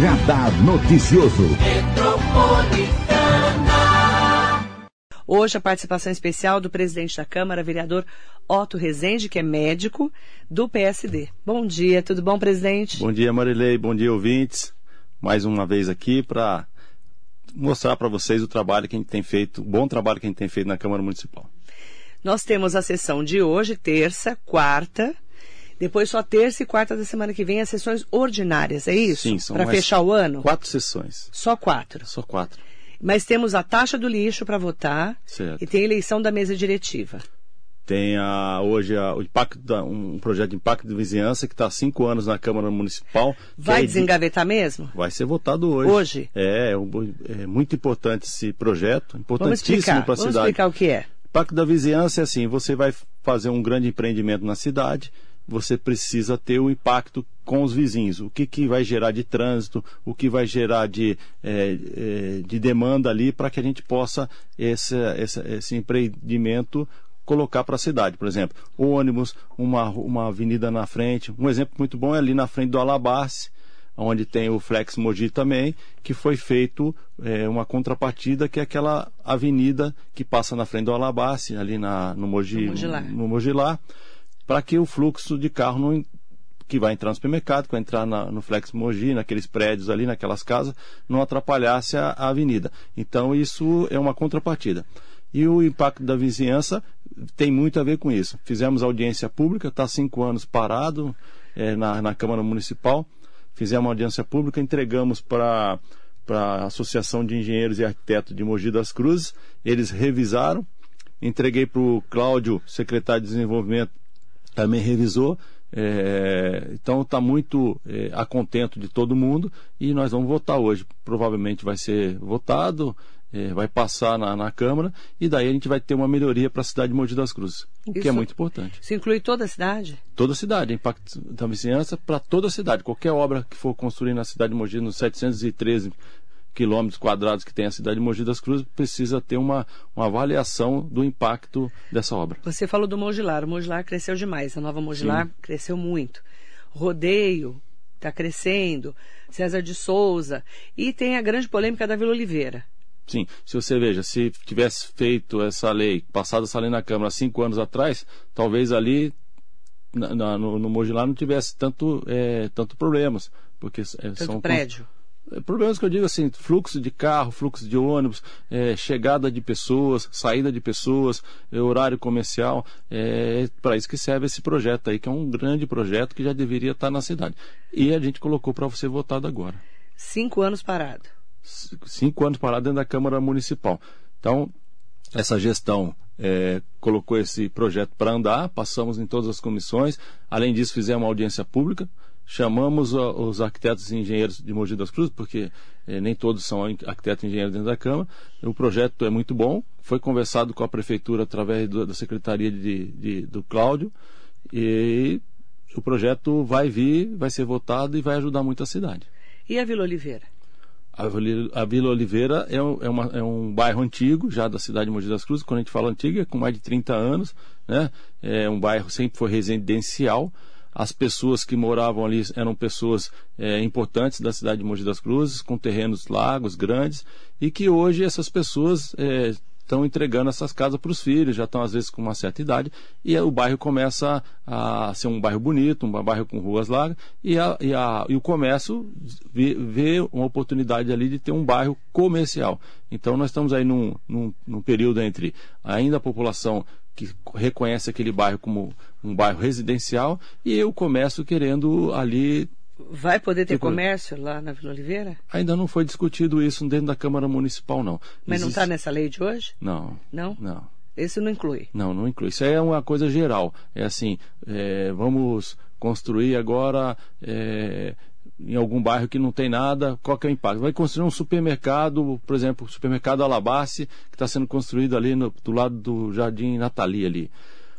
Radar Noticioso. Hoje a participação especial do presidente da Câmara, vereador Otto Rezende, que é médico do PSD. Bom dia, tudo bom, presidente? Bom dia, Marilei, bom dia, ouvintes. Mais uma vez aqui para mostrar para vocês o trabalho que a gente tem feito, o bom trabalho que a gente tem feito na Câmara Municipal. Nós temos a sessão de hoje, terça, quarta, depois só terça e quarta da semana que vem as sessões ordinárias, é isso? Sim, são Para fechar o ano? Quatro sessões. Só quatro. Só quatro. Mas temos a taxa do lixo para votar Certo. e tem a eleição da mesa diretiva. Tem a, hoje a, o impacto da- um projeto de impacto de vizinhança que está há cinco anos na Câmara Municipal. Vai é de- desengavetar mesmo? Vai ser votado hoje. Hoje? É, é, é muito importante esse projeto, Vamos importantíssimo para a Vamos cidade. explicar o que é. Impacto da vizinhança é assim: você vai fazer um grande empreendimento na cidade, você precisa ter o impacto com os vizinhos. O que, que vai gerar de trânsito, o que vai gerar de, eh, eh, de demanda ali para que a gente possa esse, esse, esse empreendimento colocar para a cidade. Por exemplo, ônibus, uma, uma avenida na frente. Um exemplo muito bom é ali na frente do Alabarce onde tem o Flex Mogi também, que foi feito eh, uma contrapartida que é aquela avenida que passa na frente do Alabace, ali na, no Mogi, No Mogilar. no Mogilar, para que o fluxo de carro não, que vai entrar no supermercado, que vai entrar na- no Flex Mogi, naqueles prédios ali, naquelas casas, não atrapalhasse a, a avenida. Então isso é uma contrapartida. E o impacto da vizinhança tem muito a ver com isso. Fizemos audiência pública, está cinco anos parado eh, na, na Câmara Municipal. Fizemos audiência pública, entregamos para a Associação de Engenheiros e Arquitetos de Mogi das Cruzes. Eles revisaram. Entreguei para o Cláudio, secretário de Desenvolvimento, também revisou. É, então está muito é, a contento de todo mundo e nós vamos votar hoje. Provavelmente vai ser votado, é, vai passar na, na Câmara e daí a gente vai ter uma melhoria para a cidade de Mogi das Cruzes, o que é muito importante. Isso inclui toda a cidade? Toda a cidade, impacto da vizinhança para toda a cidade. Qualquer obra que for construir na cidade de Mogi, nos 713 quilômetros quadrados que tem a cidade de Mogi das Cruzes, precisa ter uma, uma avaliação do impacto dessa obra. Você falou do Mogilar. O Mogilar cresceu demais. A nova Mogilar cresceu muito. Rodeio está crescendo. César de Souza. E tem a grande polêmica da Vila Oliveira. Sim, se você veja, se tivesse feito essa lei, passado essa lei na Câmara cinco anos atrás, talvez ali na- na- no, no Mogilar não tivesse tanto, é, tanto problemas. Porque é, Tanto são prédio. Problemas que eu digo assim, fluxo de carro, fluxo de ônibus, é, chegada de pessoas, saída de pessoas, é, horário comercial, é para isso que serve esse projeto aí, que é um grande projeto que já deveria estar na cidade. E a gente colocou para ser votado agora. Cinco anos parado. Cinco anos parado dentro da Câmara Municipal. Então, essa gestão é, colocou esse projeto para andar, passamos em todas as comissões. Além disso, fizemos uma audiência pública, chamamos os arquitetos e engenheiros de Mogi das Cruzes, porque é, nem todos são arquitetos e engenheiros dentro da Câmara. O projeto é muito bom, foi conversado com a Prefeitura através do- da Secretaria de, de- do Cláudio, e o projeto vai vir, vai ser votado e vai ajudar muito a cidade. E a Vila Oliveira? A Vila Oliveira é um, é, uma- é um bairro antigo, já da cidade de Mogi das Cruzes. Quando a gente fala antigo, é com mais de 30 anos. Né? É um bairro sempre foi residencial. As pessoas que moravam ali eram pessoas é, importantes da cidade de Mogi das Cruzes, com terrenos largos, grandes, e que hoje essas pessoas é, estão entregando essas casas para os filhos, já estão às vezes com uma certa idade, e aí o bairro começa a ser um bairro bonito, um bairro com ruas largas, e, a- e a- e o comércio vê, vê uma oportunidade ali de ter um bairro comercial. Então nós estamos aí num, num, num período entre ainda a população que reconhece aquele bairro como um bairro residencial e o comércio querendo ali Vai poder ter Tipo- comércio lá na Vila Oliveira? ainda não foi discutido isso dentro da Câmara Municipal não. Mas não Existe- está nessa lei de hoje? Não, Não? não. Esse não inclui. Não, não inclui. Isso é uma coisa geral. É assim, é, vamos construir agora é, em algum bairro que não tem nada, qual que é o impacto? Vai construir um supermercado, por exemplo, o supermercado Alabace, que está sendo construído ali no- do lado do Jardim Nathalie ali.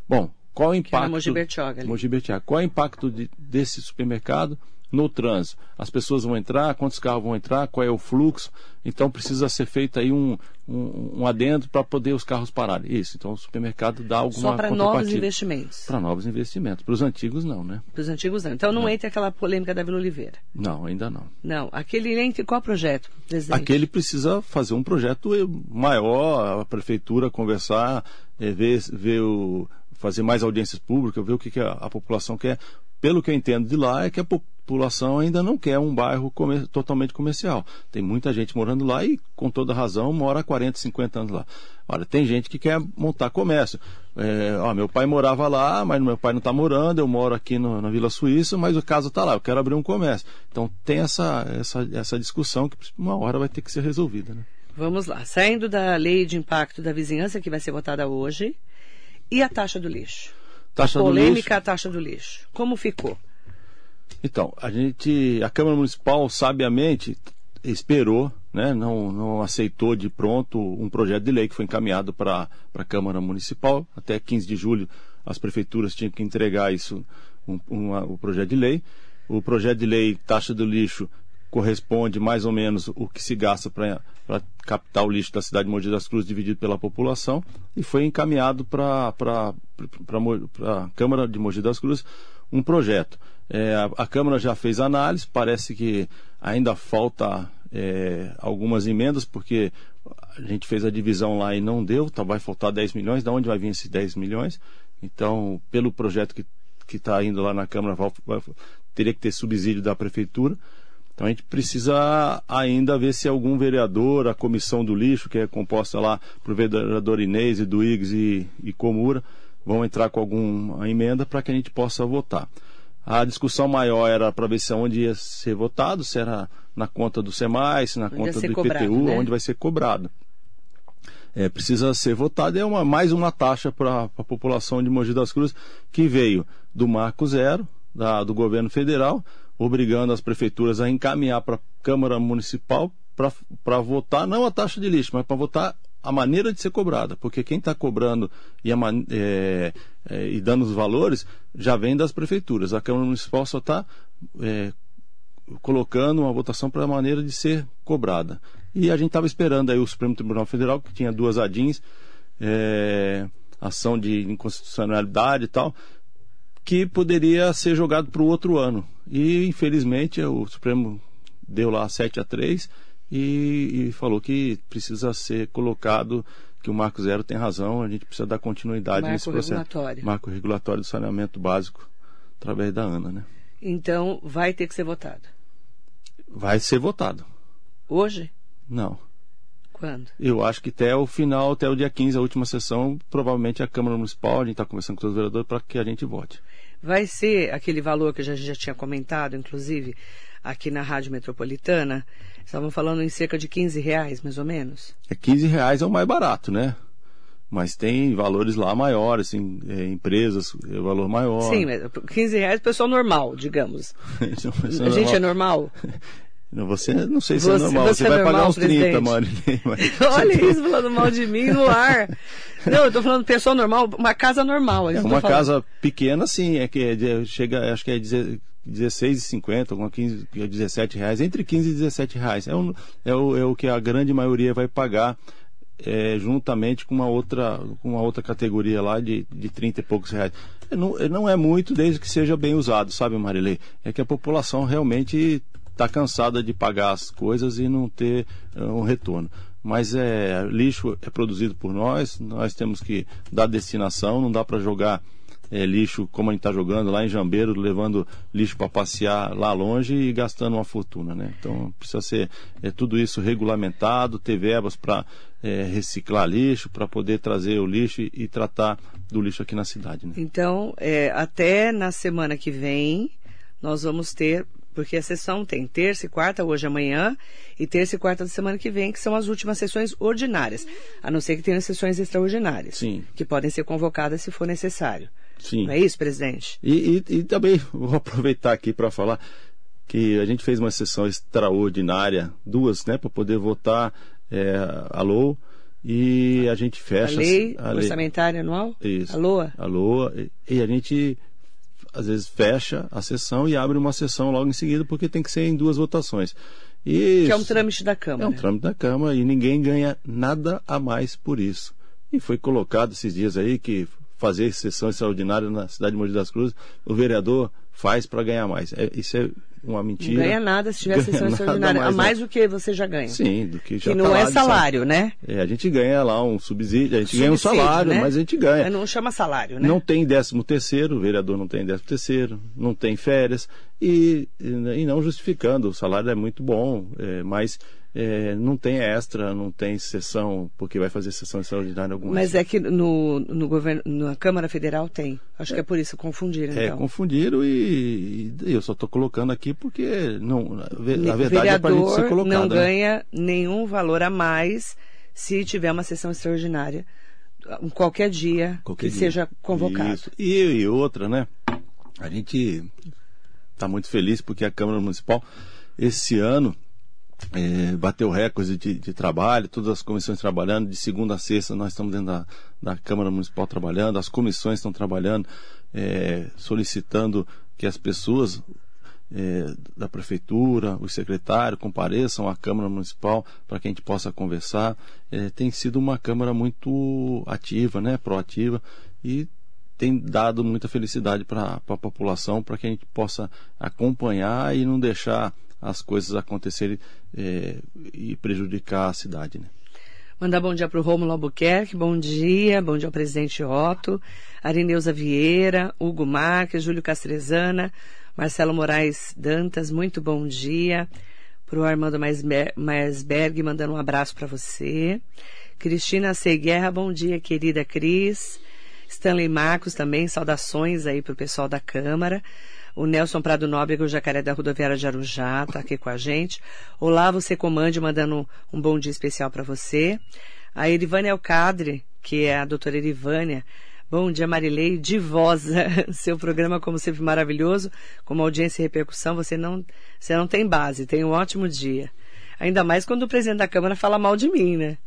Bom, qual é o Que é impacto... na Mogi Bertioga. Mogi Bertioga. Qual é o impacto de- desse supermercado? No trânsito. As pessoas vão entrar, quantos carros vão entrar, qual é o fluxo. Então precisa ser feito aí um, um, um adendo para poder os carros pararem. Isso. Então o supermercado dá alguma Só para novos investimentos. Para novos investimentos. Para os antigos não, né? Para os antigos não. Então não, não, entra aquela polêmica da Vila Oliveira. Não, ainda não. Não. Aquele entre qual projeto, presidente? Aquele precisa fazer um projeto maior, a prefeitura conversar, é, ver, ver o, fazer mais audiências públicas, ver o que, que a, a população quer pelo que eu entendo de lá, é que a população ainda não quer um bairro comer, totalmente comercial. Tem muita gente morando lá e, com toda razão, mora há 40, 50 anos lá. Olha, tem gente que quer montar comércio. É, ó, meu pai morava lá, mas meu pai não está morando, eu moro aqui no, na Vila Suíça, mas o caso está lá, eu quero abrir um comércio. Então tem essa, essa, essa discussão que uma hora vai ter que ser resolvida. Né? Vamos lá. Saindo da lei de impacto da vizinhança, que vai ser votada hoje, e a taxa do lixo? Taxa Polêmica a taxa do lixo. Como ficou? Então, a gente, a Câmara Municipal sabiamente esperou, né, não, não aceitou de pronto um projeto de lei que foi encaminhado para a Câmara Municipal. Até 15 de julho as prefeituras tinham que entregar isso, um, o projeto de lei. O projeto de lei taxa do lixo corresponde mais ou menos o que se gasta para captar o lixo da cidade de Mogi das Cruzes dividido pela população e foi encaminhado para a Câmara de Mogi das Cruzes um projeto. É, a, a, Câmara já fez análise, parece que ainda falta é, algumas emendas, porque a gente fez a divisão lá e não deu, então vai faltar 10 milhões. De onde vai vir esses 10 milhões? Então, pelo projeto que está indo lá na Câmara, vai, vai, teria que ter subsídio da Prefeitura. Então a gente precisa ainda ver se algum vereador, a comissão do lixo, que é composta lá por vereador Inês, e e, e Comura, vão entrar com alguma emenda para que a gente possa votar. A discussão maior era para ver se onde ia ser votado, se era na conta do SEMAI, se na onde conta do IPTU, cobrado, né? onde vai ser cobrado. É, precisa ser votado, é uma, mais uma taxa para a população de Mogi das Cruzes, que veio do Marco Zero, da, do governo federal, obrigando as prefeituras a encaminhar para a Câmara Municipal para votar não a taxa de lixo, mas para votar a maneira de ser cobrada, porque quem está cobrando e, é, é, e, dando os valores já vem das prefeituras. A Câmara Municipal só está é, colocando uma votação para a maneira de ser cobrada. E a gente estava esperando aí o Supremo Tribunal Federal, que tinha duas ADINs, é, ação de inconstitucionalidade e tal, que poderia ser jogado para o outro ano. E, infelizmente, o Supremo deu lá 7 a 3 e, e, falou que precisa ser colocado, que o Marco Zero tem razão, a gente precisa dar continuidade Marco nesse processo. Regulatório. Marco regulatório do saneamento básico, através da ANA, né? Então, vai ter que ser votado? Vai ser votado. Hoje? Não. Quando? Eu acho que até o final, até o dia 15, a última sessão, provavelmente a Câmara Municipal, a gente está conversando com todos os vereadores para que a gente vote. Vai ser aquele valor que a gente já tinha comentado, inclusive, aqui na Rádio Metropolitana. Estavam falando em cerca de 15 reais, mais ou menos. É 15 reais é o mais barato, né? Mas tem valores lá maiores, assim, é, empresas, é valor maior. Sim, mas 15 reais pessoal normal, digamos. a gente é normal? Você, não sei se é você, é normal. Você, você é vai normal, pagar uns presidente. 30, Marilene. Olha isso, falando mal de mim no ar. Não, eu tô falando pessoa normal, uma casa normal. É uma casa pequena, sim, é que é, chega, acho que é 16,50, alguma 15, 17 reais, entre 15 e 17 reais. É, um, é, o, é o que a grande maioria vai pagar é, juntamente com uma outra, com uma outra categoria lá de, de 30 e poucos reais. É, não, é, não é muito desde que seja bem usado, sabe, Marilei? É que a população realmente está cansada de pagar as coisas e não ter uh, um retorno. Mas é lixo é produzido por nós, nós temos que dar destinação, não dá para jogar é, lixo como a gente está jogando lá em Jambeiro, levando lixo para passear lá longe e gastando uma fortuna, né? Então precisa ser é, tudo isso regulamentado, ter verbas para é, reciclar lixo, para poder trazer o lixo e, e, tratar do lixo aqui na cidade. Né? Então, é, até na semana que vem, nós vamos ter porque a sessão tem terça e quarta, hoje amanhã, e terça e quarta da semana que vem, que são as últimas sessões ordinárias. A não ser que tenham sessões extraordinárias. Sim. Que podem ser convocadas se for necessário. Sim. Não é isso, presidente? E, e, e também vou aproveitar aqui para falar que a gente fez uma sessão extraordinária, duas, né, para poder votar é, a LOA, e a gente fecha... A lei a orçamentária lei, anual? Isso. A LOA? A LOA, e, e a gente às vezes fecha a sessão e abre uma sessão logo em seguida, porque tem que ser em duas votações. E Que é um trâmite da Câmara. é um trâmite da Câmara e ninguém ganha nada a mais por isso. E foi colocado esses dias aí que fazer sessão extraordinária na cidade de Mogi das Cruzes, o vereador faz para ganhar mais. É, isso é uma Não mentira. ganha nada se tiver Ganha sessão extraordinária. mais, a mais não. do que você já ganha. Sim, do que já que tá não lá é salário. salário, né? É, a gente ganha lá um subsídio, a gente ganha um Subsídio, salário, né? mas a gente ganha. Não chama salário, né? Não tem décimo terceiro, o vereador não tem décimo terceiro, não tem férias, e, e, e não justificando, o salário é muito bom, é, mas é, não tem extra, não tem sessão, porque vai fazer sessão extraordinária alguma Mas é que no, no governo, na Câmara Federal tem. Acho que é por isso confundiram, É, então. confundiram e, e eu só estou colocando aqui porque não, a verdade é para a gente ser colocada. não né? ganha nenhum valor a mais se tiver uma sessão extraordinária em qualquer dia Qualquer que dia. seja convocado. Isso. E, e outra, né? A gente está muito feliz porque a Câmara Municipal, esse ano, é, bateu recorde de, de trabalho, todas as comissões trabalhando, de segunda a sexta nós estamos dentro da, da Câmara Municipal trabalhando, as comissões estão trabalhando, é, solicitando que as pessoas é, da prefeitura, os secretários compareçam à Câmara Municipal para que a gente possa conversar. É, tem sido uma Câmara muito ativa, né, proativa e tem dado muita felicidade para a população para que a gente possa acompanhar e não deixar as coisas acontecerem é, e prejudicar a cidade. Né? Mandar bom dia para o Rômulo Albuquerque, bom dia, bom dia ao presidente Otto, Arineuza Vieira, Hugo Marques, Júlio Castrezana, Marcelo Moraes Dantas, muito bom dia. Para o Armando Maisber- Maisberg, mandando um abraço para você. Cristina C. Guerra, bom dia, querida Cris. Stanley Marcos também, saudações aí para o pessoal da Câmara. O Nelson Prado Nóbrega, o Jacaré da Rodoviária de Arujá, tá aqui com a gente. Olá, você comande, mandando um bom dia especial para você. A Erivânia Alcadre, que é a doutora Erivânia. Bom dia, Marilei, divosa. Seu programa, como sempre, maravilhoso. Com uma audiência e repercussão, você não, você não tem base. Tem um ótimo dia. Ainda mais quando o presidente da Câmara fala mal de mim, né?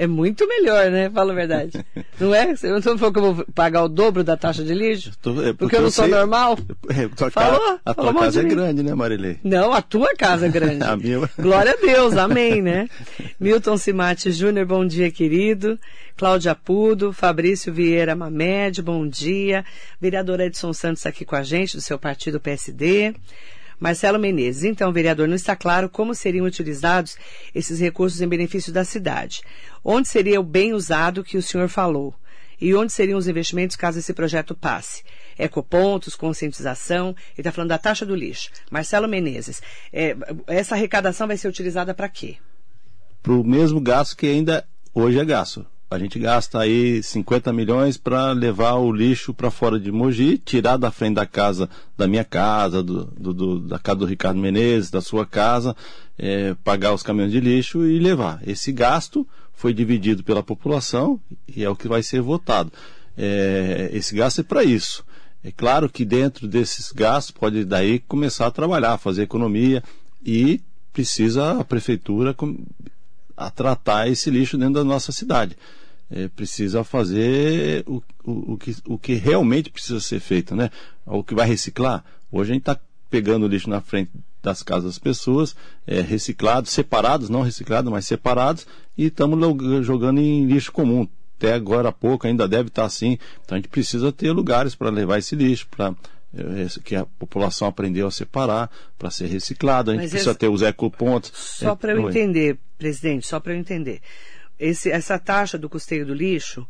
É muito melhor, né? Fala a verdade. Não é? Você não falou que eu vou pagar o dobro da taxa de lixo? Tô- é Porque eu não sou sei- normal? É, tua Falou, a tua casa é grande, né, Marilei? Não, a tua casa é grande. A minha- Glória a Deus, amém, né? Milton Simati Júnior, bom dia, querido. Cláudia Pudo, Fabrício Vieira Mamed, bom dia. Vereador Edson Santos aqui com a gente, do seu partido PSD. Marcelo Menezes, então, vereador, não está claro como seriam utilizados esses recursos em benefício da cidade. Onde seria o bem usado que o senhor falou? E onde seriam os investimentos caso esse projeto passe? Ecopontos, conscientização, ele está falando da taxa do lixo. Marcelo Menezes, é, essa arrecadação vai ser utilizada para quê? Para o mesmo gasto que ainda hoje é gasto. A gente gasta aí 50 milhões para levar o lixo para fora de Mogi, tirar da frente da casa, da minha casa, do, do- do- da casa do Ricardo Menezes, da sua casa, é, pagar os caminhões de lixo e levar. Esse gasto foi dividido pela população e é o que vai ser votado. É, esse gasto é para isso. É claro que dentro desses gastos pode daí começar a trabalhar, fazer economia e precisa a prefeitura a tratar esse lixo dentro da nossa cidade. É, precisa fazer o, o, o que, o que realmente precisa ser feito, né? O que vai reciclar. Hoje a gente está pegando o lixo na frente das casas das pessoas, é, reciclados, separados, não reciclados, mas separados, e estamos jogando em lixo comum. Até agora há pouco ainda deve estar assim. Então a gente precisa ter lugares para levar esse lixo, para que a população aprendeu a separar, para ser reciclado. A gente Mas precisa esse- ter os ecopontos. Só É, para eu entender, presidente, só para eu entender. Esse- essa taxa do custeio do lixo,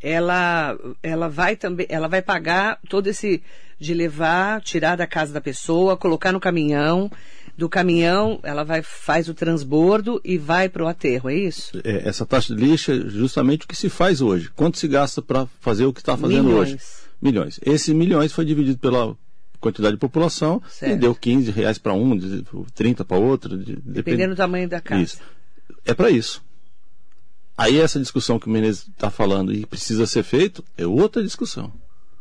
ela, ela vai também, ela vai pagar todo esse de levar, tirar da casa da pessoa, colocar no caminhão, do caminhão, ela vai faz o transbordo e vai para o aterro, é isso? É, essa taxa de lixo é justamente o que se faz hoje. Quanto se gasta para fazer o que está fazendo Milhões. hoje? Milhões. Esses milhões foi dividido pela quantidade de população Certo. e deu 15 reais para um, de- 30 para outro. de- Dependendo do tamanho da casa. Isso. É para isso. Aí essa discussão que o Menezes está falando e precisa ser feito é outra discussão.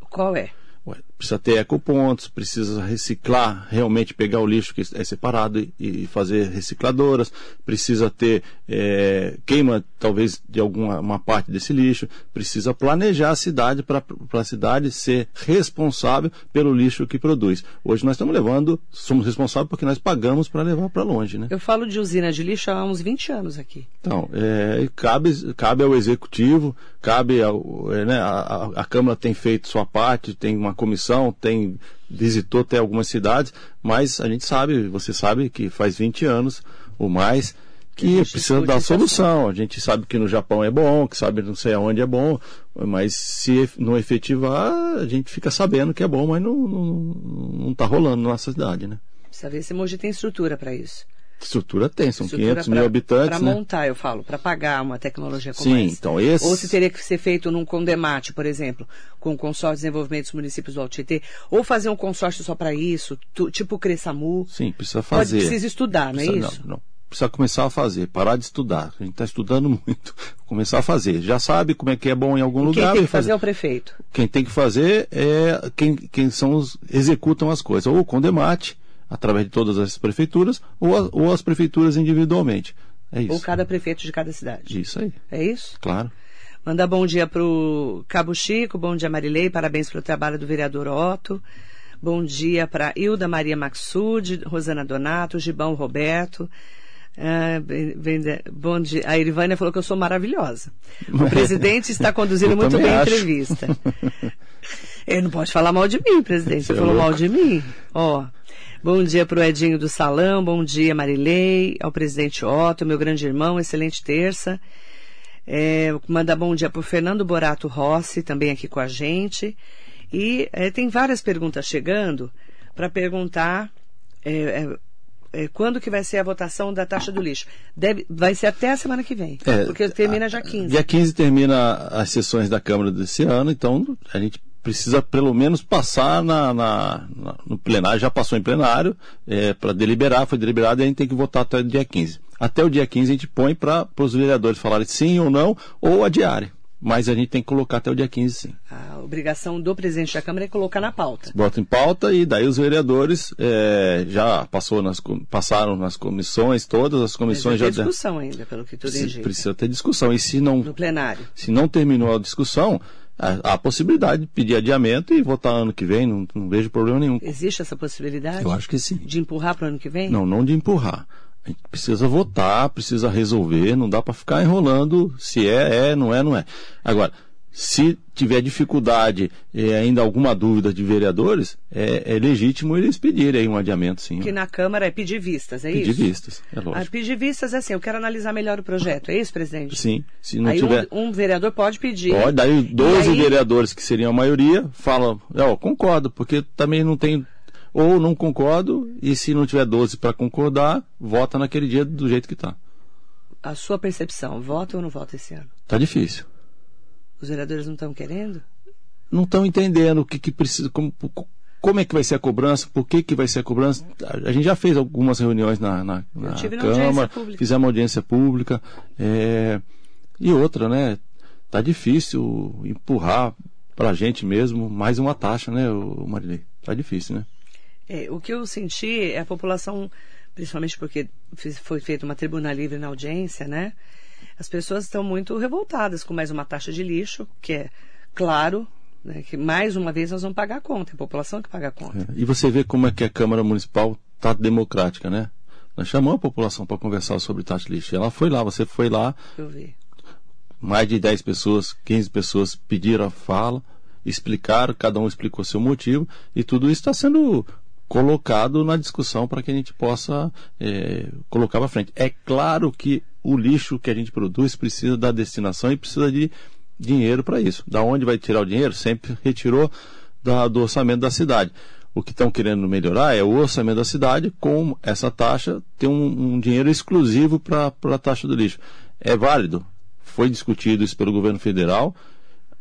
Qual é? Ué, precisa ter ecopontos, precisa reciclar, realmente pegar o lixo que é separado e, fazer recicladoras, precisa ter é, queima talvez de alguma uma parte desse lixo, precisa planejar a cidade para a cidade ser responsável pelo lixo que produz. Hoje nós estamos levando, somos responsáveis porque nós pagamos para levar para longe, né? Eu falo de usina de lixo há uns 20 anos aqui. Então, é, cabe, cabe ao executivo, cabe ao, é, né, a, a Câmara tem feito sua parte, tem uma comissão tem visitou até algumas cidades, mas a gente sabe, você sabe que faz 20 anos ou mais que precisa dar solução. A gente sabe que no Japão é bom, que sabe não sei aonde é bom, mas se não efetivar, a gente fica sabendo que é bom, mas não, não, não tá rolando na nossa cidade, né? Precisa ver se Mogi tem estrutura para isso. Estrutura tem, são estrutura 500 pra, mil habitantes. Para né? montar, eu falo, para pagar uma tecnologia como Sim, essa. então esse... Ou se teria que ser feito num condemate, por exemplo, com o consórcio de desenvolvimento dos municípios do Altietê, ou fazer um consórcio só para isso, tu, tipo o Cressamu. Sim, precisa fazer. Pode, precisa estudar, não é isso? Não, não. Precisa começar a fazer, parar de estudar. A gente está estudando muito. Começar a fazer. Já sabe como é que é bom em algum e lugar. Quem tem que fazer é o prefeito. Quem tem que fazer é quem, quem são os executam as coisas. Ou o condemate, através de todas as prefeituras, ou, a, ou as prefeituras individualmente. É isso. Ou cada prefeito de cada cidade. Isso aí. É isso? Claro. Mandar bom dia para o Cabo Chico, bom dia Marilei, parabéns pelo trabalho do vereador Otto. Bom dia para Hilda Maria Maxud, Rosana Donato, Gibão Roberto. Ah, bem, bem, bom dia. A Irivânia falou que eu sou maravilhosa. O presidente está conduzindo muito bem a entrevista. Ele não pode falar mal de mim, presidente. Você, Você falou é mal de mim. Ó. Bom dia para o Edinho do Salão, bom dia Marilei, ao presidente Otto, meu grande irmão, excelente terça. É, manda bom dia para o Fernando Borato Rossi, também aqui com a gente. E é, tem várias perguntas chegando para perguntar é, é, é, quando que vai ser a votação da taxa do lixo. Deve, vai ser até a semana que vem, é, porque termina já 15. Dia 15 termina as sessões da Câmara desse ano, então a gente precisa pelo menos passar na, na, na no plenário, já passou em plenário, é, para deliberar, foi deliberado e a gente tem que votar até o dia 15. Até o dia 15 a gente põe para os vereadores falarem sim ou não, ou adiarem. Mas a gente tem que colocar até o dia 15, sim. A obrigação do presidente da Câmara é colocar na pauta. Bota em pauta e daí os vereadores é, já passou nas, passaram nas comissões, todas as comissões Mas já. Tem discussão ainda, pelo que tudo indica. Precisa ter discussão. E se não. No plenário. Se não terminou a discussão, há a possibilidade de pedir adiamento e votar ano que vem, não, não, vejo problema nenhum. Existe essa possibilidade? Eu acho que sim. De empurrar para o ano que vem? Não, não de empurrar. A gente precisa votar, precisa resolver, não dá para ficar enrolando se é, é, não é, não é. Agora, se tiver dificuldade e ainda alguma dúvida de vereadores, é, é, legítimo eles pedirem um adiamento, sim. Que na Câmara é pedir vistas, é pedir isso? Pedir vistas, é lógico. Ah, pedir vistas é assim, eu quero analisar melhor o projeto, é isso, presidente? Sim. Se não aí tiver... um, um, vereador pode pedir. Pode, daí 12 aí... vereadores, que seriam a maioria, falam, ó, concordo, porque também não tem... Ou não concordo, e se não tiver 12 para concordar, vota naquele dia do jeito que está. A sua percepção, vota ou não vota esse ano? Tá difícil. Os vereadores não estão querendo? Não estão entendendo o que, que precisa, como, como é que vai ser a cobrança, por que, que vai ser a cobrança. A gente já fez algumas reuniões na, na, na Câmara, fizemos audiência pública. É, e outra, né? Tá difícil empurrar para a gente mesmo mais uma taxa, né, Marilei? Tá difícil, né? É, o que eu senti é a população, principalmente porque foi feita uma tribuna livre na audiência, né? As pessoas estão muito revoltadas com mais uma taxa de lixo, que é claro, né, que mais uma vez nós vamos pagar a conta, é a população que paga a conta. É, e você vê como é que a Câmara Municipal está democrática, né? Nós chamamos a população para conversar sobre taxa de lixo. Ela foi lá, você foi lá. Eu vi. Mais de 10 pessoas, 15 pessoas pediram a fala, explicaram, cada um explicou seu motivo, e tudo isso está sendo colocado na discussão para que a gente possa é, colocar para frente. É claro que o lixo que a gente produz precisa da destinação e precisa de dinheiro para isso. Da onde vai tirar o dinheiro? Sempre retirou da, do orçamento da cidade. O que estão querendo melhorar é o orçamento da cidade com essa taxa ter um, um dinheiro exclusivo para a taxa do lixo. É válido. Foi discutido isso pelo governo federal.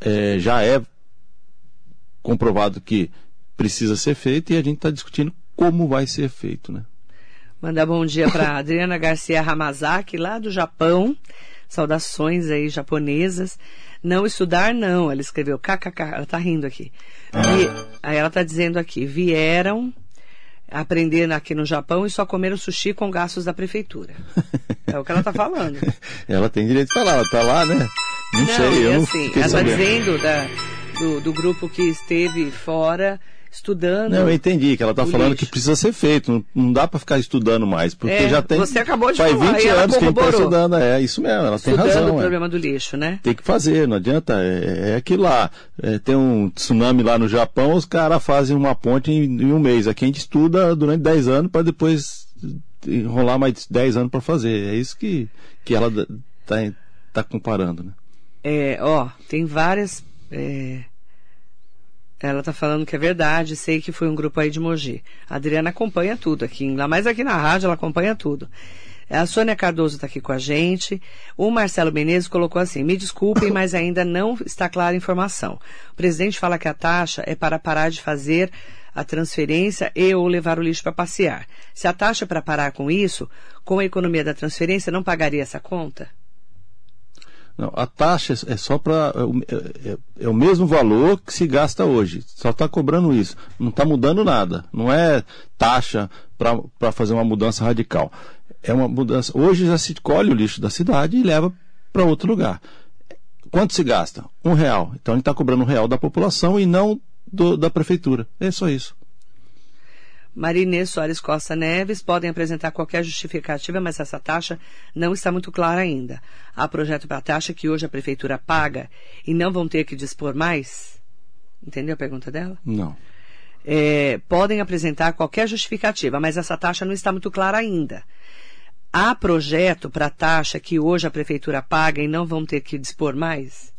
É, já é comprovado que precisa ser feito e a gente está discutindo como vai ser feito, né? Mandar bom dia para Adriana Garcia Ramazaki, lá do Japão. Saudações aí japonesas. Não estudar, não. Ela escreveu kkk. Ela tá rindo aqui. Vi, aí ela tá dizendo aqui: vieram aprender aqui no Japão e só comeram sushi com gastos da prefeitura. É o que ela tá falando. ela tem direito de falar, ela tá lá, né? Não, não sei, eu assim, não ela tá dizendo da, do, do grupo que esteve fora estudando. Não, eu entendi que ela está falando lixo. que precisa ser feito. Não, não dá para ficar estudando mais, porque é, já tem. Você acabou de faz falar. 20 anos que a gente está estudando. É isso mesmo, ela estudando tem razão. o é. problema do lixo, né? Tem que fazer, não adianta. É, é aquilo lá. É, tem um tsunami lá no Japão, os caras fazem uma ponte em, em, um mês. Aqui a gente estuda durante 10 anos para depois enrolar mais 10 anos para fazer. É isso que, que ela está tá comparando, né? É, ó, tem várias. É ela tá falando que é verdade, sei que foi um grupo aí de Mogi. A Adriana acompanha tudo aqui, ainda mais aqui na rádio, ela acompanha tudo. A Sônia Cardoso está aqui com a gente. O Marcelo Menezes colocou assim: me desculpem, mas ainda não está clara a informação. O presidente fala que a taxa é para parar de fazer a transferência e ou levar o lixo para passear. Se a taxa é para parar com isso, com a economia da transferência, não pagaria essa conta? Não, a taxa é só para. É, é, é, o mesmo valor que se gasta hoje. Só está cobrando isso. Não está mudando nada. Não é taxa para fazer uma mudança radical. É uma mudança. Hoje já se colhe o lixo da cidade e leva para outro lugar. Quanto se gasta? Um real. Então ele está cobrando um real da população e não do, da prefeitura. É só isso. Marinês Soares Costa Neves podem apresentar qualquer justificativa, mas essa taxa não está muito clara ainda. Há projeto para a taxa que hoje a prefeitura paga e não vão ter que dispor mais? Entendeu a pergunta dela? Não. É, podem apresentar qualquer justificativa, mas essa taxa não está muito clara ainda. Há projeto para a taxa que hoje a prefeitura paga e não vão ter que dispor mais?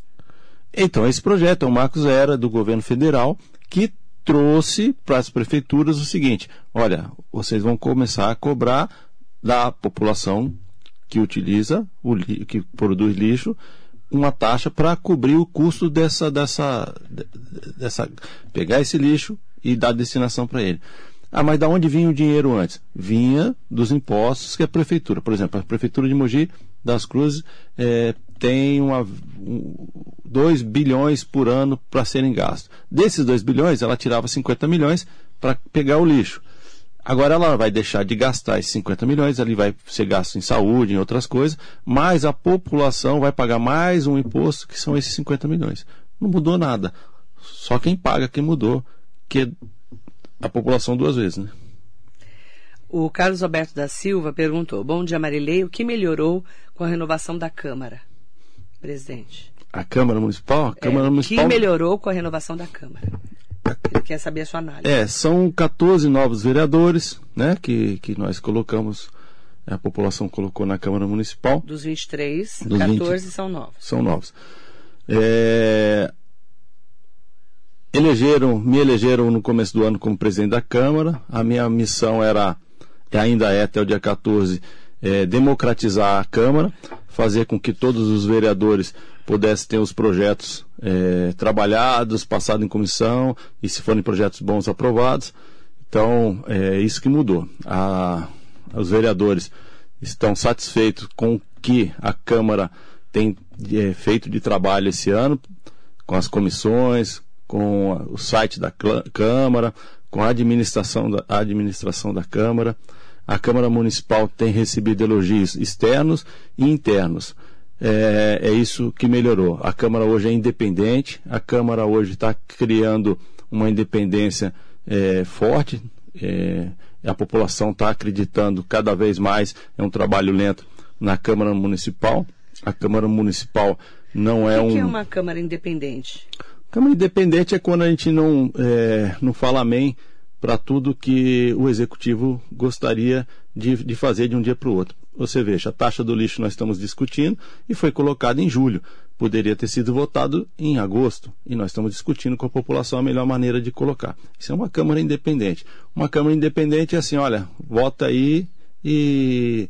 Então, esse projeto é o Marcos Era do governo federal que trouxe para as prefeituras o seguinte: olha, vocês vão começar a cobrar da população que utiliza, o que produz lixo, uma taxa para cobrir o custo dessa, dessa, dessa. pegar esse lixo e dar destinação para ele. Ah, mas da onde vinha o dinheiro antes? Vinha dos impostos que a prefeitura, por exemplo, a prefeitura de Mogi das Cruzes é, tem uma, 2 bilhões por ano para serem gastos. Desses 2 bilhões, ela tirava 50 milhões para pegar o lixo. Agora ela vai deixar de gastar esses 50 milhões, ali vai ser gasto em saúde, em outras coisas, mas a população vai pagar mais um imposto, que são esses 50 milhões. Não mudou nada. Só quem paga que mudou, que a população duas vezes, né? O Carlos Alberto da Silva perguntou: Bom dia, Marilei. O que melhorou com a renovação da Câmara, presidente? A Câmara Municipal? A Câmara é, Municipal. que melhorou com a renovação da Câmara? Ele quer saber a sua análise. É, são 14 novos vereadores, né, que, que nós colocamos, a população colocou na Câmara Municipal. Dos 23, Dos 14 20, são novos. São novos. É, elegeram, me elegeram no começo do ano como presidente da Câmara. A minha missão era, e ainda é até o dia 14, é, democratizar a Câmara, fazer com que todos os vereadores pudesse ter os projetos é, trabalhados, passados em comissão e, se forem projetos bons, aprovados. Então, é isso que mudou. A, os vereadores estão satisfeitos com o que a Câmara tem é, feito de trabalho esse ano, com as comissões, com o site da Câmara, com a administração da, a administração da Câmara. A Câmara Municipal tem recebido elogios externos e internos é, é isso que melhorou. A Câmara hoje é independente, a Câmara hoje está criando uma independência é, forte, é, a população está acreditando cada vez mais, é um trabalho lento na Câmara Municipal. A Câmara Municipal não é um. O que é uma Câmara independente? Câmara independente é quando a gente não, é, não fala amém para tudo que o executivo gostaria de, de fazer de um dia para o outro. Você veja, a taxa do lixo nós estamos discutindo e foi colocada em julho. Poderia ter sido votado em agosto e nós estamos discutindo com a população a melhor maneira de colocar. Isso é uma Câmara independente. Uma Câmara independente é assim, olha, vota aí e,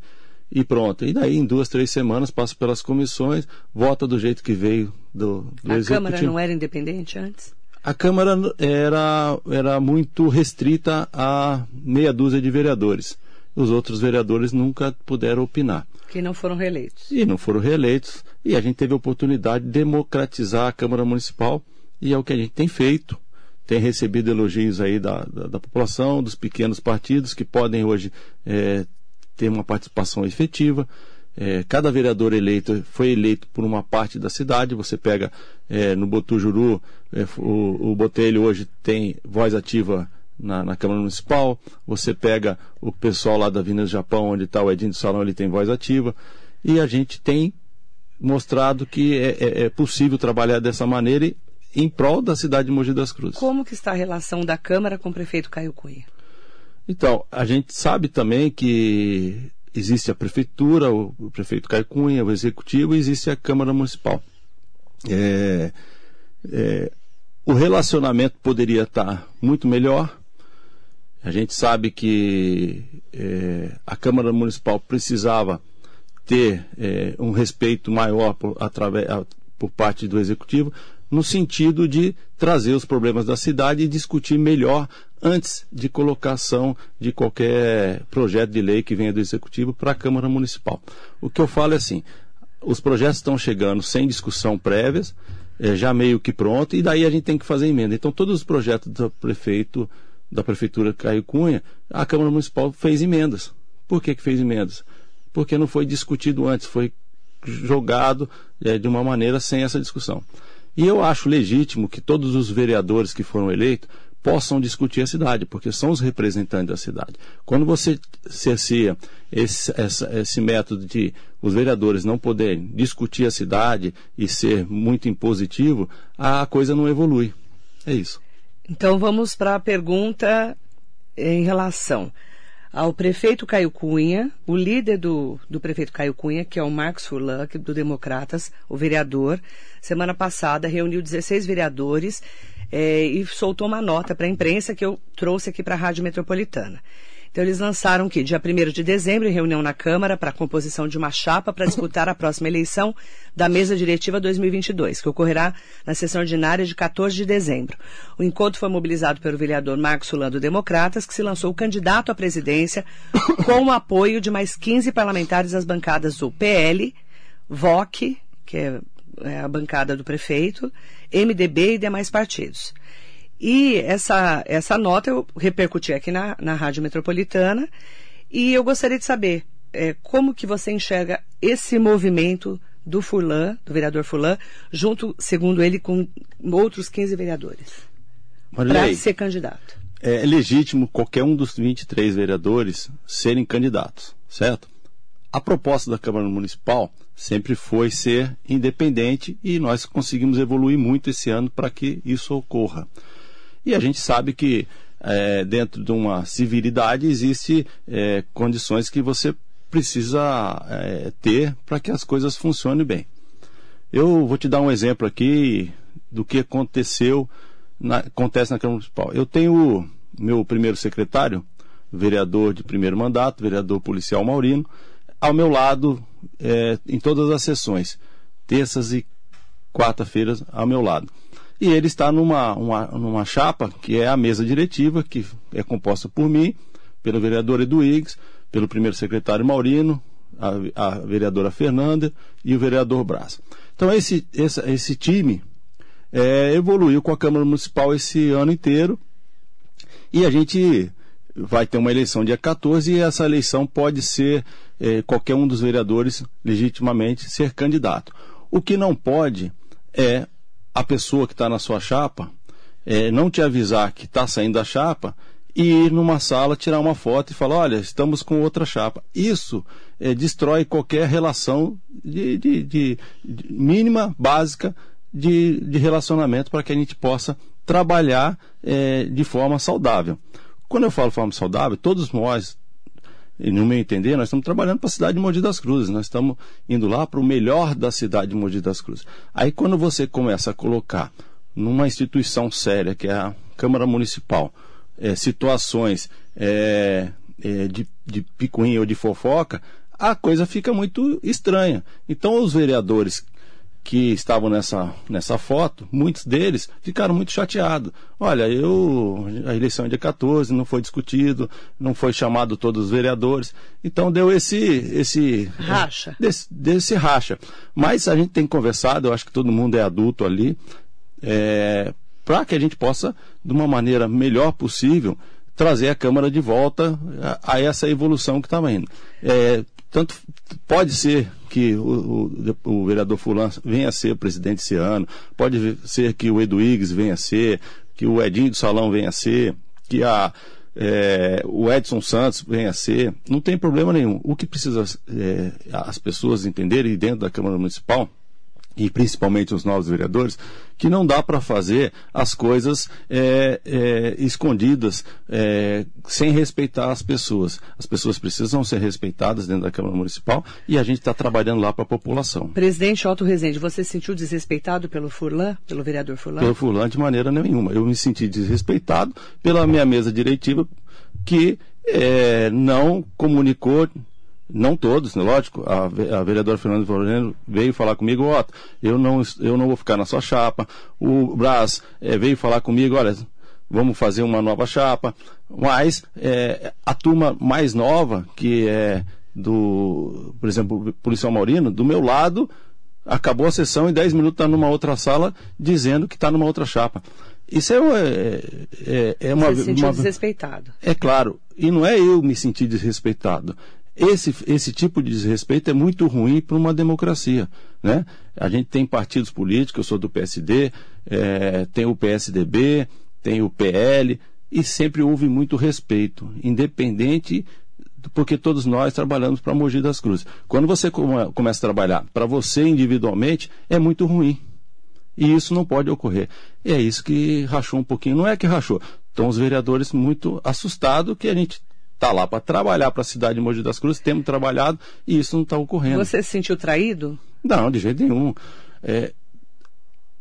e pronto. E daí, em duas, três semanas, passa pelas comissões, vota do jeito que veio do, do a executivo. A Câmara não era independente antes? A Câmara era, era muito restrita a meia dúzia de vereadores. os outros vereadores nunca puderam opinar. Que não foram reeleitos. E não foram reeleitos. E a gente teve a oportunidade de democratizar a Câmara Municipal e é o que a gente tem feito. Tem recebido elogios aí da, da, da população, dos pequenos partidos que podem hoje é, ter uma participação efetiva. É, cada vereador eleito foi eleito por uma parte da cidade. Você pega é, no Botujuru, o, o Botelho hoje tem voz ativa na, na, Câmara Municipal. Você pega o pessoal lá da Avenida do Japão, onde está o Edinho do Salão, ele tem voz ativa. E a gente tem mostrado que é, é, é possível trabalhar dessa maneira e, em prol da cidade de Mogi das Cruzes. Como que está a relação da Câmara com o prefeito Caio Cunha? Então, a gente sabe também que existe a prefeitura, o, o prefeito Caio Cunha, o executivo, e existe a Câmara Municipal. É, é, o relacionamento poderia estar muito melhor. A gente sabe que é, a Câmara Municipal precisava ter é, um respeito maior por, através, por parte do Executivo, no sentido de trazer os problemas da cidade e discutir melhor antes de colocação de qualquer projeto de lei que venha do Executivo para a Câmara Municipal. O que eu falo é assim: os projetos estão chegando sem discussão prévias, é, já meio que pronto, e daí a gente tem que fazer emenda. Então, todos os projetos do prefeito, da Prefeitura Caio Cunha, a Câmara Municipal fez emendas. Por que, que fez emendas? Porque não foi discutido antes, foi jogado é, de uma maneira sem essa discussão. E eu acho legítimo que todos os vereadores que foram eleitos possam discutir a cidade, porque são os representantes da cidade. Quando você cerceia esse, essa, esse método de os vereadores não poderem discutir a cidade e ser muito impositivo, a coisa não evolui. É isso. Então vamos para a pergunta em relação ao prefeito Caio Cunha, o líder do, do prefeito Caio Cunha, que é o Marcos Furlan, do Democratas, o vereador, semana passada reuniu 16 vereadores é, e soltou uma nota para a imprensa que eu trouxe aqui para a Rádio Metropolitana. Então, eles lançaram que dia 1 de dezembro, em reunião na Câmara para a composição de uma chapa para disputar a próxima eleição da Mesa Diretiva 2022, que ocorrerá na sessão ordinária de 14 de dezembro. O encontro foi mobilizado pelo vereador Marcos Sulando Democratas, que se lançou candidato à presidência com o apoio de mais 15 parlamentares das bancadas do PL, VOC, que é, é a bancada do prefeito, MDB e demais partidos. E essa, essa nota eu repercuti aqui na, na Rádio Metropolitana e eu gostaria de saber é, como que você enxerga esse movimento do Furlan, do vereador Furlan, junto, segundo ele, com outros 15 vereadores, para ser candidato. É legítimo qualquer um dos 23 vereadores serem candidatos, certo? A proposta da Câmara Municipal sempre foi ser independente e nós conseguimos evoluir muito esse ano para que isso ocorra. E a gente sabe que é, dentro de uma civilidade existe é, condições que você precisa é, ter para que as coisas funcionem bem. Eu vou te dar um exemplo aqui do que aconteceu na, acontece na Câmara Municipal. Eu tenho meu primeiro secretário, vereador de primeiro mandato, vereador policial Maurino, ao meu lado é, em todas as sessões, terças e quarta-feiras ao meu lado. E ele está numa, uma, numa chapa que é a mesa diretiva, que é composta por mim, pelo vereador Edu Higgs, pelo primeiro secretário Maurino, a, a vereadora Fernanda e o vereador Braz. Então esse, esse, esse time é, evoluiu com a Câmara Municipal esse ano inteiro e a gente vai ter uma eleição dia 14 e essa eleição pode ser é, qualquer um dos vereadores legitimamente ser candidato. O que não pode é a pessoa que está na sua chapa é, não te avisar que está saindo da chapa e ir numa sala tirar uma foto e falar, olha, estamos com outra chapa. Isso é, destrói qualquer relação de, de, de, de mínima, básica de, relacionamento para que a gente possa trabalhar é, de forma saudável. Quando eu falo forma saudável, todos nós, e no meu entender, nós estamos trabalhando para a cidade de Mogi das Cruzes, nós estamos indo lá para o melhor da cidade de Mogi das Cruzes. Aí quando você começa a colocar numa instituição séria, que é a Câmara Municipal, é, situações é, é, de, de picuinha ou de fofoca, a coisa fica muito estranha. Então os vereadores que estavam nessa, nessa foto, muitos deles ficaram muito chateados. Olha, eu a eleição é dia 14, não foi discutido, não foi chamado todos os vereadores. Então deu esse esse racha. Desse, desse racha. Mas a gente tem conversado, eu acho que todo mundo é adulto ali, é, para que a gente possa, de uma maneira melhor possível, trazer a Câmara de volta a, a essa evolução que estava indo. É, tanto pode ser que o, o, o, vereador Fulano venha a ser presidente esse ano, pode ser que o Edu Iggs venha a ser, que o Edinho do Salão venha a ser, que a, é, o Edson Santos venha a ser, não tem problema nenhum. O que precisa é, as pessoas entenderem dentro da Câmara Municipal e principalmente os novos vereadores, que não dá para fazer as coisas é, é, escondidas, é, sem respeitar as pessoas. As pessoas precisam ser respeitadas dentro da Câmara Municipal e a gente está trabalhando lá para a população. Presidente Otto Rezende, você se sentiu desrespeitado pelo Furlan, pelo vereador Furlan? Pelo Furlan, de maneira nenhuma. Eu me senti desrespeitado pela minha mesa diretiva, que é, não comunicou não todos, né? lógico, a, a vereadora Fernanda Floreno veio falar comigo, Otto, eu não, eu não vou ficar na sua chapa. O Brás é, veio falar comigo, olha, vamos fazer uma nova chapa. Mas é, a turma mais nova, que é do, por exemplo, Policial Maurino, do meu lado, acabou a sessão e 10 minutos está numa outra sala dizendo que está numa outra chapa. Isso é, é, é, é uma. Você se sentiu uma, desrespeitado. É claro. E não é eu me sentir desrespeitado. Esse, esse tipo de desrespeito é muito ruim para uma democracia. Né? A gente tem partidos políticos, eu sou do PSD, é, tem o PSDB, tem o PL, e sempre houve muito respeito, independente, porque todos nós trabalhamos para Mogi das Cruzes. Quando você come, começa a trabalhar para você individualmente, é muito ruim. E isso não pode ocorrer. E é isso que rachou um pouquinho. Não é que rachou. Estão os vereadores muito assustados que a gente está lá para trabalhar para a cidade de Mogi das Cruzes, temos trabalhado e isso não está ocorrendo. Você se sentiu traído? Não, de jeito nenhum. É,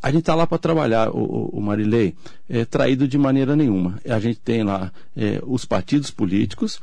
a gente está lá para trabalhar, o, o Marilei, é, traído de maneira nenhuma. A gente tem lá é, os partidos políticos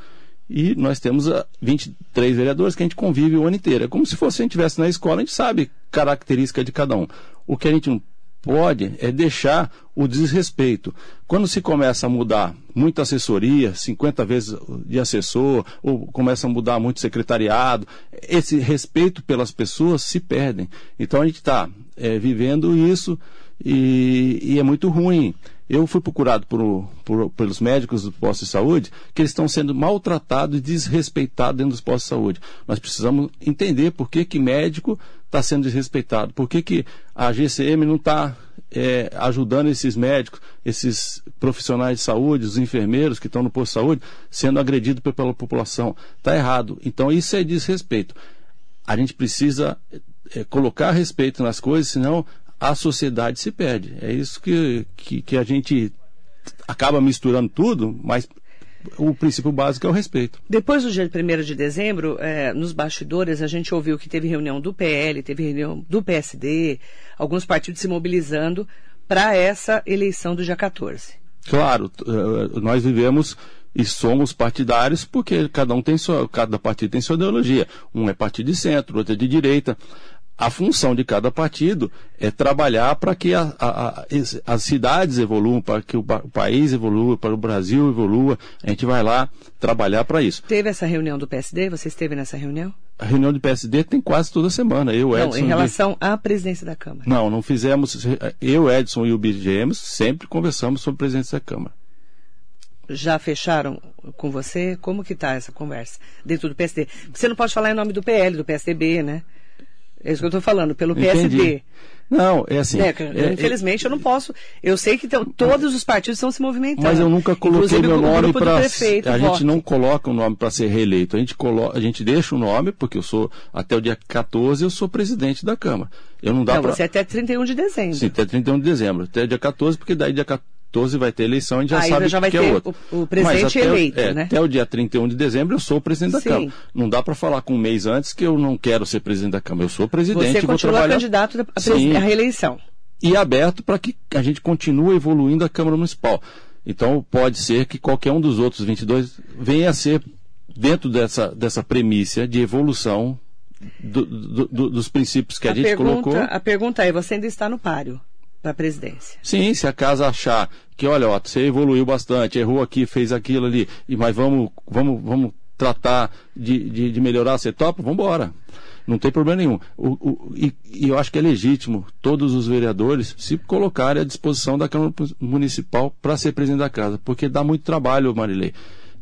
e nós temos 23 vereadores que a gente convive o ano inteiro. É como se fosse a gente estivesse na escola, a gente sabe característica de cada um. O que a gente não pode é deixar o desrespeito. Quando se começa a mudar muita assessoria, 50 vezes de assessor, ou começa a mudar muito secretariado, esse respeito pelas pessoas se perdem. Então a gente está é, vivendo isso e, e, é muito ruim. Eu fui procurado por, por, pelos médicos do posto de saúde que eles estão sendo maltratados e desrespeitados dentro dos postos de saúde. Nós precisamos entender por que, que médico está sendo desrespeitado, por que, que a GCM não está é, ajudando esses médicos, esses profissionais de saúde, os enfermeiros que estão no posto de saúde, sendo agredidos pela população. Está errado. Então isso é desrespeito. A gente precisa é, colocar respeito nas coisas, senão a sociedade se perde. É isso que, que, que a gente acaba misturando tudo, mas o princípio básico é o respeito. Depois do dia 1 de dezembro, é, nos bastidores, a gente ouviu que teve reunião do PL, teve reunião do PSD, alguns partidos se mobilizando para essa eleição do dia 14. Claro, eh, nós vivemos e somos partidários porque cada um tem sua, cada partido tem sua ideologia. Um é partido de centro, outro é de direita a função de cada partido é trabalhar para que a, a, a, as cidades evoluam, para que o, o, país evolua, para o Brasil evolua. A gente vai lá trabalhar para isso. Teve essa reunião do PSD? Você esteve nessa reunião? A reunião do PSD tem quase toda semana. Eu, não, Edson, em relação à presidência da Câmara. Não, não fizemos. Eu, Edson e o BGMs sempre conversamos sobre a presidência da Câmara. Já fecharam com você? Como que está essa conversa dentro do PSD? Você não pode falar em nome do PL, do PSDB, né? É isso que eu estou falando, pelo PSD. Entendi. Não, é assim. É, é, infelizmente eu não posso. Eu sei que todos os partidos estão se movimentando. Mas eu nunca coloquei meu nome para. A gente não coloca o um nome para ser reeleito. A gente, coloca, a gente deixa o nome, porque eu sou, até o dia 14, eu sou presidente da Câmara. Eu não dá não, pra... você é até 31 de dezembro. Sim, até 31 de dezembro. Até dia 14, porque daí dia 14 14 vai ter eleição, a gente já Aí sabe já vai que ter é outro. O, o presidente eleito, é, né? Até o dia 31 de dezembro eu sou o presidente da Sim. Câmara. Não dá para falar com um mês antes que eu não quero ser presidente da Câmara. Eu sou presidente Você e vou trabalhar... candidato à reeleição. E aberto para que a gente continue evoluindo a Câmara Municipal. Então pode ser que qualquer um dos outros 22 venha a ser dentro dessa, dessa premissa de evolução do, do, dos princípios que a, a gente pergunta, colocou. A pergunta é: você ainda está no páreo para a presidência? Sim, se a casa achar que, olha, você evoluiu bastante, errou aqui, fez aquilo ali, mas vamos, vamos, vamos tratar de, de, de melhorar, você topa? Vamos embora. Não tem problema nenhum. O, o, e, e, eu acho que é legítimo todos os vereadores se colocarem à disposição da Câmara Municipal para ser presidente da casa, porque dá muito trabalho, Marilei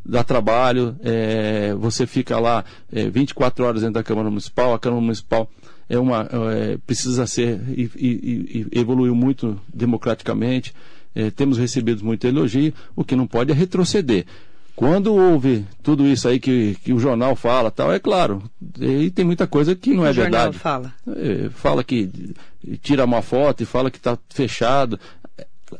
dá trabalho, é, você fica lá é, 24 horas dentro da Câmara Municipal, a Câmara Municipal é uma, é, precisa ser e, e, e, evoluiu muito democraticamente, é, temos recebido muito elogio, o que não pode é retroceder. Quando houve tudo isso aí que, que o jornal fala, tal, é claro, e tem muita coisa que não que é o verdade. fala? É, fala que tira uma foto e fala que está fechado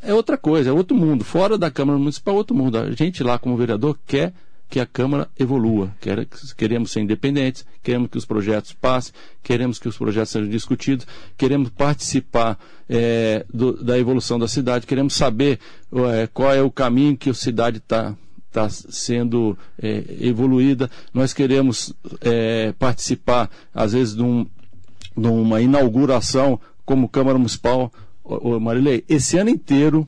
é outra coisa, é outro mundo. Fora da Câmara Municipal, é outro mundo. A gente lá, como vereador, quer que a Câmara evolua. Quer, queremos ser independentes, queremos que os projetos passem, queremos que os projetos sejam discutidos, queremos participar é, do, da evolução da cidade, queremos saber é, qual é o caminho que a cidade está tá sendo é, evoluída. Nós queremos é, participar, às vezes, de, um, de uma inauguração como Câmara Municipal ô, Marilei, esse ano inteiro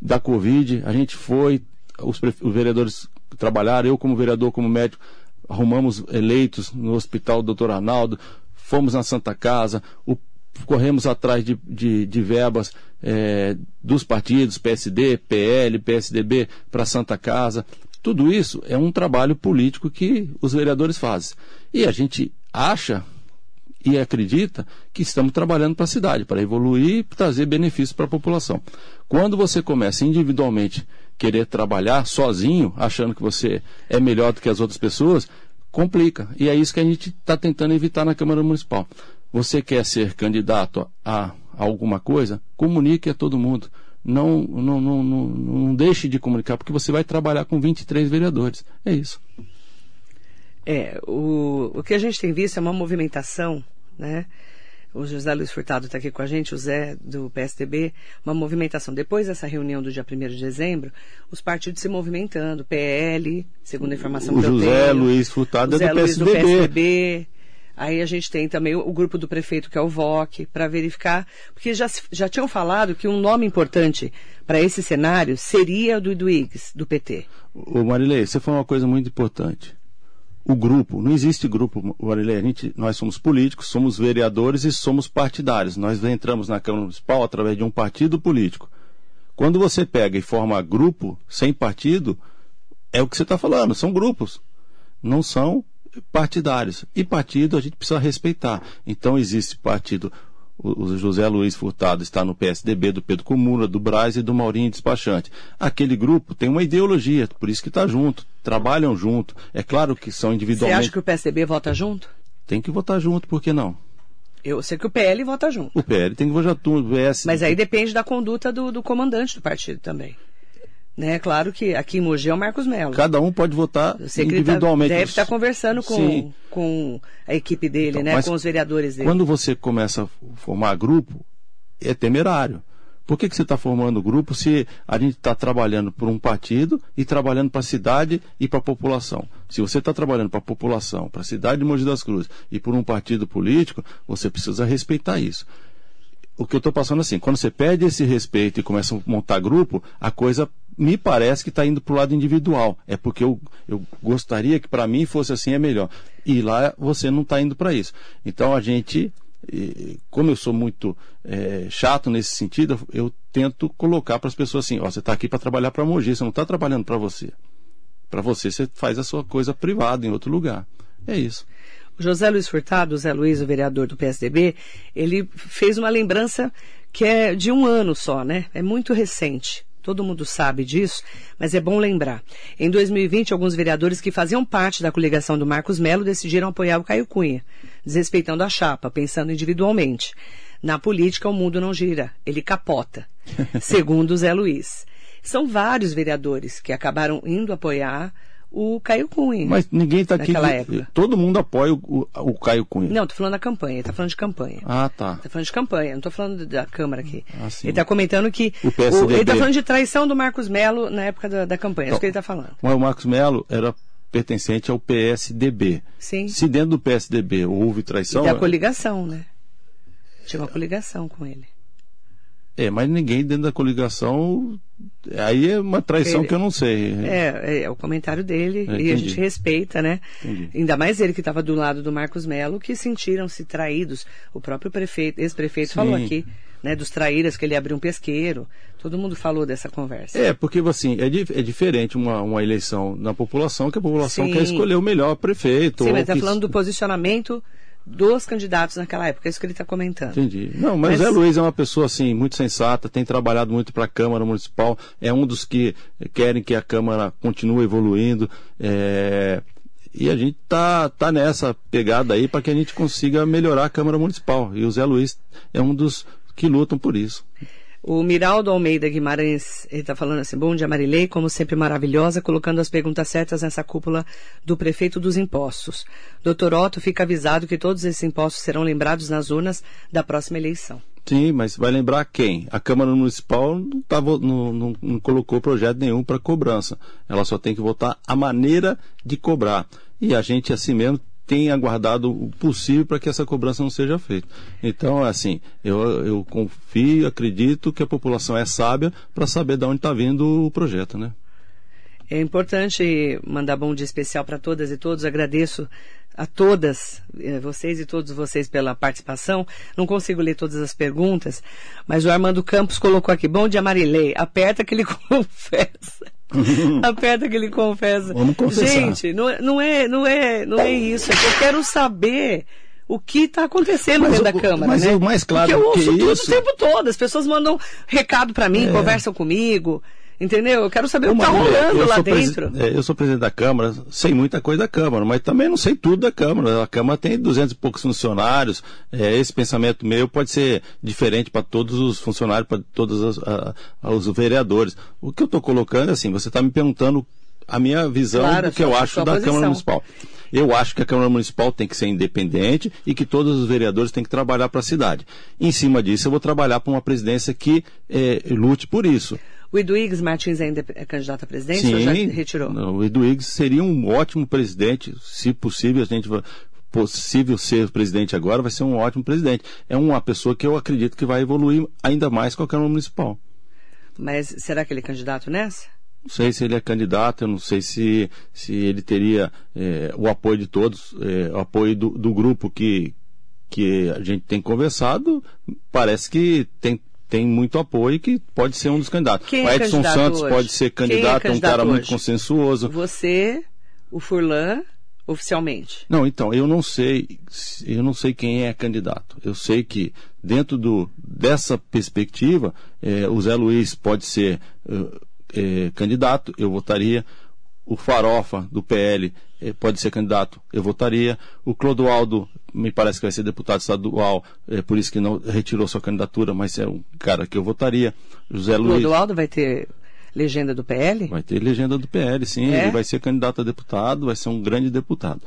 da Covid, a gente foi, os, os vereadores trabalharam, eu como vereador, como médico, arrumamos eleitos no Hospital Dr. Arnaldo, fomos na Santa Casa, o, corremos atrás de, de, de verbas é, dos partidos, PSD, PL, PSDB, para Santa Casa. Tudo isso é um trabalho político que os vereadores fazem. E a gente acha e acredita que estamos trabalhando para a cidade, para evoluir e trazer benefícios para a população. Quando você começa individualmente querer trabalhar sozinho, achando que você é melhor do que as outras pessoas, complica. E é isso que a gente está tentando evitar na Câmara Municipal. Você quer ser candidato a, alguma coisa? Comunique a todo mundo. Não, não, não, não, não deixe de comunicar, porque você vai trabalhar com 23 vereadores. É isso. É, o, o que a gente tem visto é uma movimentação né? O José Luiz Furtado está aqui com a gente, o Zé do PSDB, uma movimentação. Depois dessa reunião do dia 1 de dezembro, os partidos se movimentando, PL, segundo a informação o que José eu tenho. Luiz Furtado o José é do Luiz PSDB. do PSDB. Aí a gente tem também o, grupo do prefeito, que é o VOC, para verificar, porque já, já tinham falado que um nome importante para esse cenário seria o do Iduígues, do PT. Ô Marilei, você falou uma coisa muito importante o grupo. Não existe grupo, Marilê. A gente, nós somos políticos, somos vereadores e somos partidários. Nós entramos na Câmara Municipal através de um partido político. Quando você pega e forma grupo sem partido, é o que você está falando, são grupos. Não são partidários. E partido a gente precisa respeitar. Então existe partido o José Luiz Furtado está no PSDB do Pedro Comuna, do Braz e do Maurinho Despachante. Aquele grupo tem uma ideologia, por isso que está junto, trabalham junto. É claro que são individualmente. Você acha que o PSDB vota junto? Tem que votar junto, por que não? Eu sei que o PL vota junto. O PL tem que votar junto. O PS... Mas aí depende da conduta do, do comandante do partido também. Né? Claro que aqui em Mogi é o Marcos Melo. Cada um pode votar individualmente. Tá, deve estar conversando com, com a equipe dele, então, né? com os vereadores dele. Quando você começa a formar grupo, é temerário. Por que, que você está formando grupo se a gente está trabalhando por um partido e trabalhando para a cidade e para a população? Se você está trabalhando para a população, para a cidade de Mogi das Cruzes e por um partido político, você precisa respeitar isso o que eu estou passando assim, quando você perde esse respeito e começa a montar grupo, a coisa me parece que está indo para o lado individual. É porque eu, eu gostaria que para mim fosse assim é melhor. E lá você não está indo para isso. Então a gente, como eu sou muito é, chato nesse sentido, eu tento colocar para as pessoas assim: ó, você está aqui para trabalhar para a Mogi, você não está trabalhando para você. Para você, você faz a sua coisa privada em outro lugar. É isso. José Luiz Furtado, Zé Luiz, o vereador do PSDB, ele fez uma lembrança que é de um ano só, né? É muito recente. Todo mundo sabe disso, mas é bom lembrar. Em 2020, alguns vereadores que faziam parte da coligação do Marcos Melo decidiram apoiar o Caio Cunha, desrespeitando a chapa, pensando individualmente. Na política, o mundo não gira, ele capota, segundo Zé Luiz. São vários vereadores que acabaram indo apoiar o Caio Cunha. Mas ninguém está aqui. Época. Todo mundo apoia o, o, o, Caio Cunha. Não, tô falando da campanha, ele tá falando de campanha. Ah, tá. Tá falando de campanha, não tô falando da Câmara aqui. Ah, sim. Ele tá comentando que. O PSDB. ele tá falando de traição do Marcos Melo na época da, da campanha, é isso que ele tá falando. Mas o Marcos Melo era pertencente ao PSDB. Sim. Se dentro do PSDB houve E traição. da coligação, né? Tinha uma coligação com ele. É, mas ninguém dentro da coligação. Aí é uma traição Ele- que eu não sei. É, é, o comentário dele É, e a gente respeita, né? Entendi. Ainda mais ele que estava do lado do Marcos Melo, que sentiram-se traídos. O próprio prefeito, ex-prefeito falou aqui, né, dos traíras que ele abriu um pesqueiro. Todo mundo falou dessa conversa. É, porque assim, é, di- é diferente uma, uma eleição na população, que a população Sim. quer escolher o melhor prefeito. Sim, mas está que- falando do posicionamento dos candidatos naquela época, é isso que ele está comentando. Entendi. Não, mas, Mas- o Zé Luiz é uma pessoa assim muito sensata, tem trabalhado muito para a Câmara Municipal, é um dos que querem que a Câmara continue evoluindo. é, E a gente tá, tá nessa pegada aí para que a gente consiga melhorar a Câmara Municipal. E o Zé Luiz é um dos que lutam por isso. O Miraldo Almeida Guimarães, está falando assim, bom dia Marilei, como sempre maravilhosa, colocando as perguntas certas nessa cúpula do prefeito dos impostos. Doutor Otto, fica avisado que todos esses impostos serão lembrados nas urnas da próxima eleição. Sim, mas vai lembrar quem? A Câmara Municipal não, tá não- não- não colocou projeto nenhum para cobrança. Ela só tem que votar a maneira de cobrar. E a gente, assim mesmo, tem aguardado o possível para que essa cobrança não seja feita. Então, assim, eu, eu confio, acredito que a população é sábia para saber de onde está vindo o projeto, né? É importante mandar bom dia especial para todas e todos. Agradeço a todas, eh, vocês e todos vocês pela participação. Não consigo ler todas as perguntas, mas o Armando Campos colocou aqui: Bom dia, Marilei. Aperta que ele confessa. Aperta que ele confessa. Vamos confessar. Gente, não, é- não, é, não, é, não é isso. É que eu quero saber o que está acontecendo Mas dentro o- da Câmara. mas né? o mais claro Porque eu que ouço tudo isso- o tempo todo. As pessoas mandam recado para mim, É. conversam comigo. Entendeu? Eu quero saber o Ô, que está rolando lá dentro. é, eu sou presidente da Câmara, sei muita coisa da Câmara, mas também não sei tudo da Câmara. A Câmara tem duzentos e poucos funcionários. é, esse pensamento meu pode ser diferente para todos os funcionários, para todos os, a- os vereadores. O que eu estou colocando é assim, você está me perguntando a minha visão Claro, do que eu acho da posição. Câmara Municipal. Eu acho que a Câmara Municipal tem que ser independente e que todos os vereadores têm que trabalhar para a cidade. Em cima disso, eu vou trabalhar para uma presidência que é, lute por isso. O Eduígues Martins é, indep- é candidato a presidente ou já retirou? Não, o Edu Higgs seria um ótimo presidente, se possível, a gente possível ser presidente agora, vai ser um ótimo presidente. É uma pessoa que eu acredito que vai evoluir ainda mais com a Câmara Municipal. Mas será que ele é candidato nessa? Não sei se ele é candidato, eu não sei se, se ele teria eh, o apoio de todos, eh, o apoio do, do grupo que, que a gente tem conversado, parece que tem, tem muito apoio e que pode ser um dos candidatos. Quem o é Edson candidato Santos hoje? pode ser é candidato, é um candidato cara muito hoje? consensuoso. Você, o Furlan, oficialmente. Não, então, eu não sei, eu não sei quem é candidato. Eu sei que dentro do, dessa perspectiva, eh, o Zé Luiz pode ser eh, eh, candidato, eu votaria. O Farofa, do PL, pode ser candidato, eu votaria. O Clodoaldo, me parece que vai ser deputado estadual, eh, por isso que não retirou sua candidatura, mas é um cara que eu votaria. José Luiz. Clodoaldo vai ter legenda do PL? Vai ter legenda do PL, sim. É? Ele vai ser candidato a deputado, vai ser um grande deputado.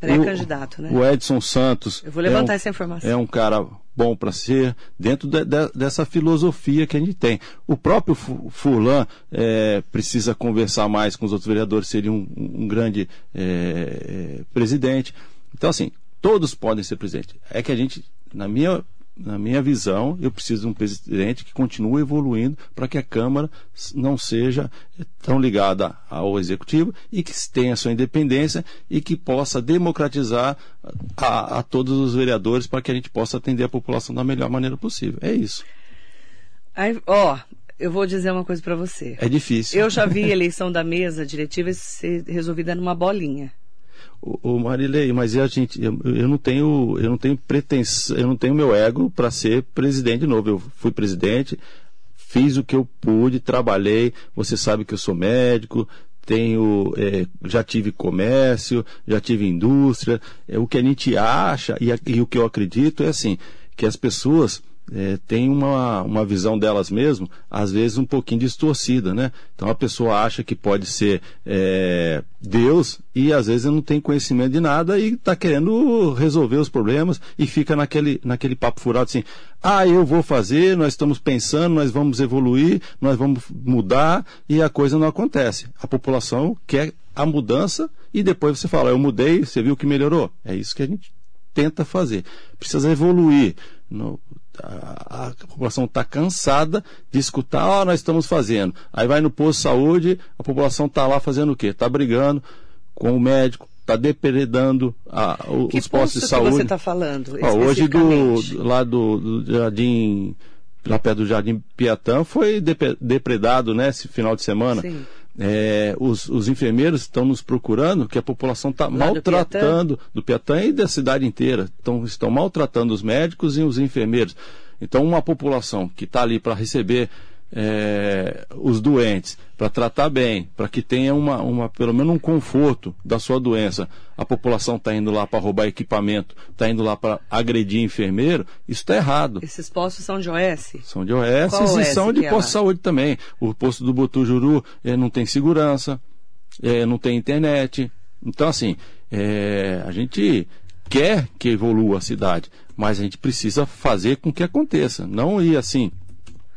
Pré-candidato, O- né? O Edson Santos. Eu vou levantar é um, essa informação. É um cara bom para ser, dentro de- de- dessa filosofia que a gente tem. O próprio Fu- Furlan é, precisa conversar mais com os outros vereadores, seria um, um grande é, é, presidente. Então, assim, todos podem ser presidente. É que a gente, na minha na minha visão, eu preciso de um presidente que continue evoluindo para que a Câmara não seja eh, tão ligada ao Executivo e que tenha sua independência e que possa democratizar a, a todos os vereadores para que a gente possa atender a população da melhor maneira possível. É isso. Aí, ó, eu vou dizer uma coisa pra você. É difícil. Eu já vi a eleição da mesa diretiva ser resolvida numa bolinha. O, Marilei, mas a gente, eu, eu não tenho, eu não tenho pretensão, eu não tenho meu ego para ser presidente de novo. Eu fui presidente, fiz o que eu pude, trabalhei. Você sabe que eu sou médico, tenho, é, já tive comércio, já tive indústria. É, o que a gente acha e, e o que eu acredito é assim que as pessoas é, tem uma, uma visão delas mesmo, às vezes um pouquinho distorcida, né? Então a pessoa acha que pode ser é, Deus e às vezes não tem conhecimento de nada e está querendo resolver os problemas e fica naquele, naquele papo furado assim, ah, eu vou fazer, nós estamos pensando, nós vamos evoluir, nós vamos mudar e a coisa não acontece. A população quer a mudança e depois você fala, eu mudei, você viu que melhorou. É isso que a gente tenta fazer. Precisa evoluir. No, a, a, população está cansada de escutar, ó, oh, nós estamos fazendo. Aí vai no posto de saúde, a população está lá fazendo o quê? Está brigando com o médico, está depredando a, o, os postos de saúde. Que você está falando? Ó, hoje do, lá do, do jardim, lá perto do Jardim Piatã, foi depredado, né, esse final de semana. Sim. É, os, os, enfermeiros estão nos procurando, que a população está maltratando do Piatã? do Piatã e da cidade inteira. Então, estão maltratando os médicos e os enfermeiros. Então, uma população que está ali para receber é, os doentes, para tratar bem, para que tenha uma, uma, pelo menos um conforto da sua doença. A população está indo lá para roubar equipamento, está indo lá para agredir enfermeiro, isso está errado. Esses postos são de OS? São de OS Qual e OS são de é posto de saúde também. O posto do Botujuru é, não tem segurança, é, não tem internet. Então, assim, é, a gente quer que evolua a cidade, mas a gente precisa fazer com que aconteça. Não ir assim,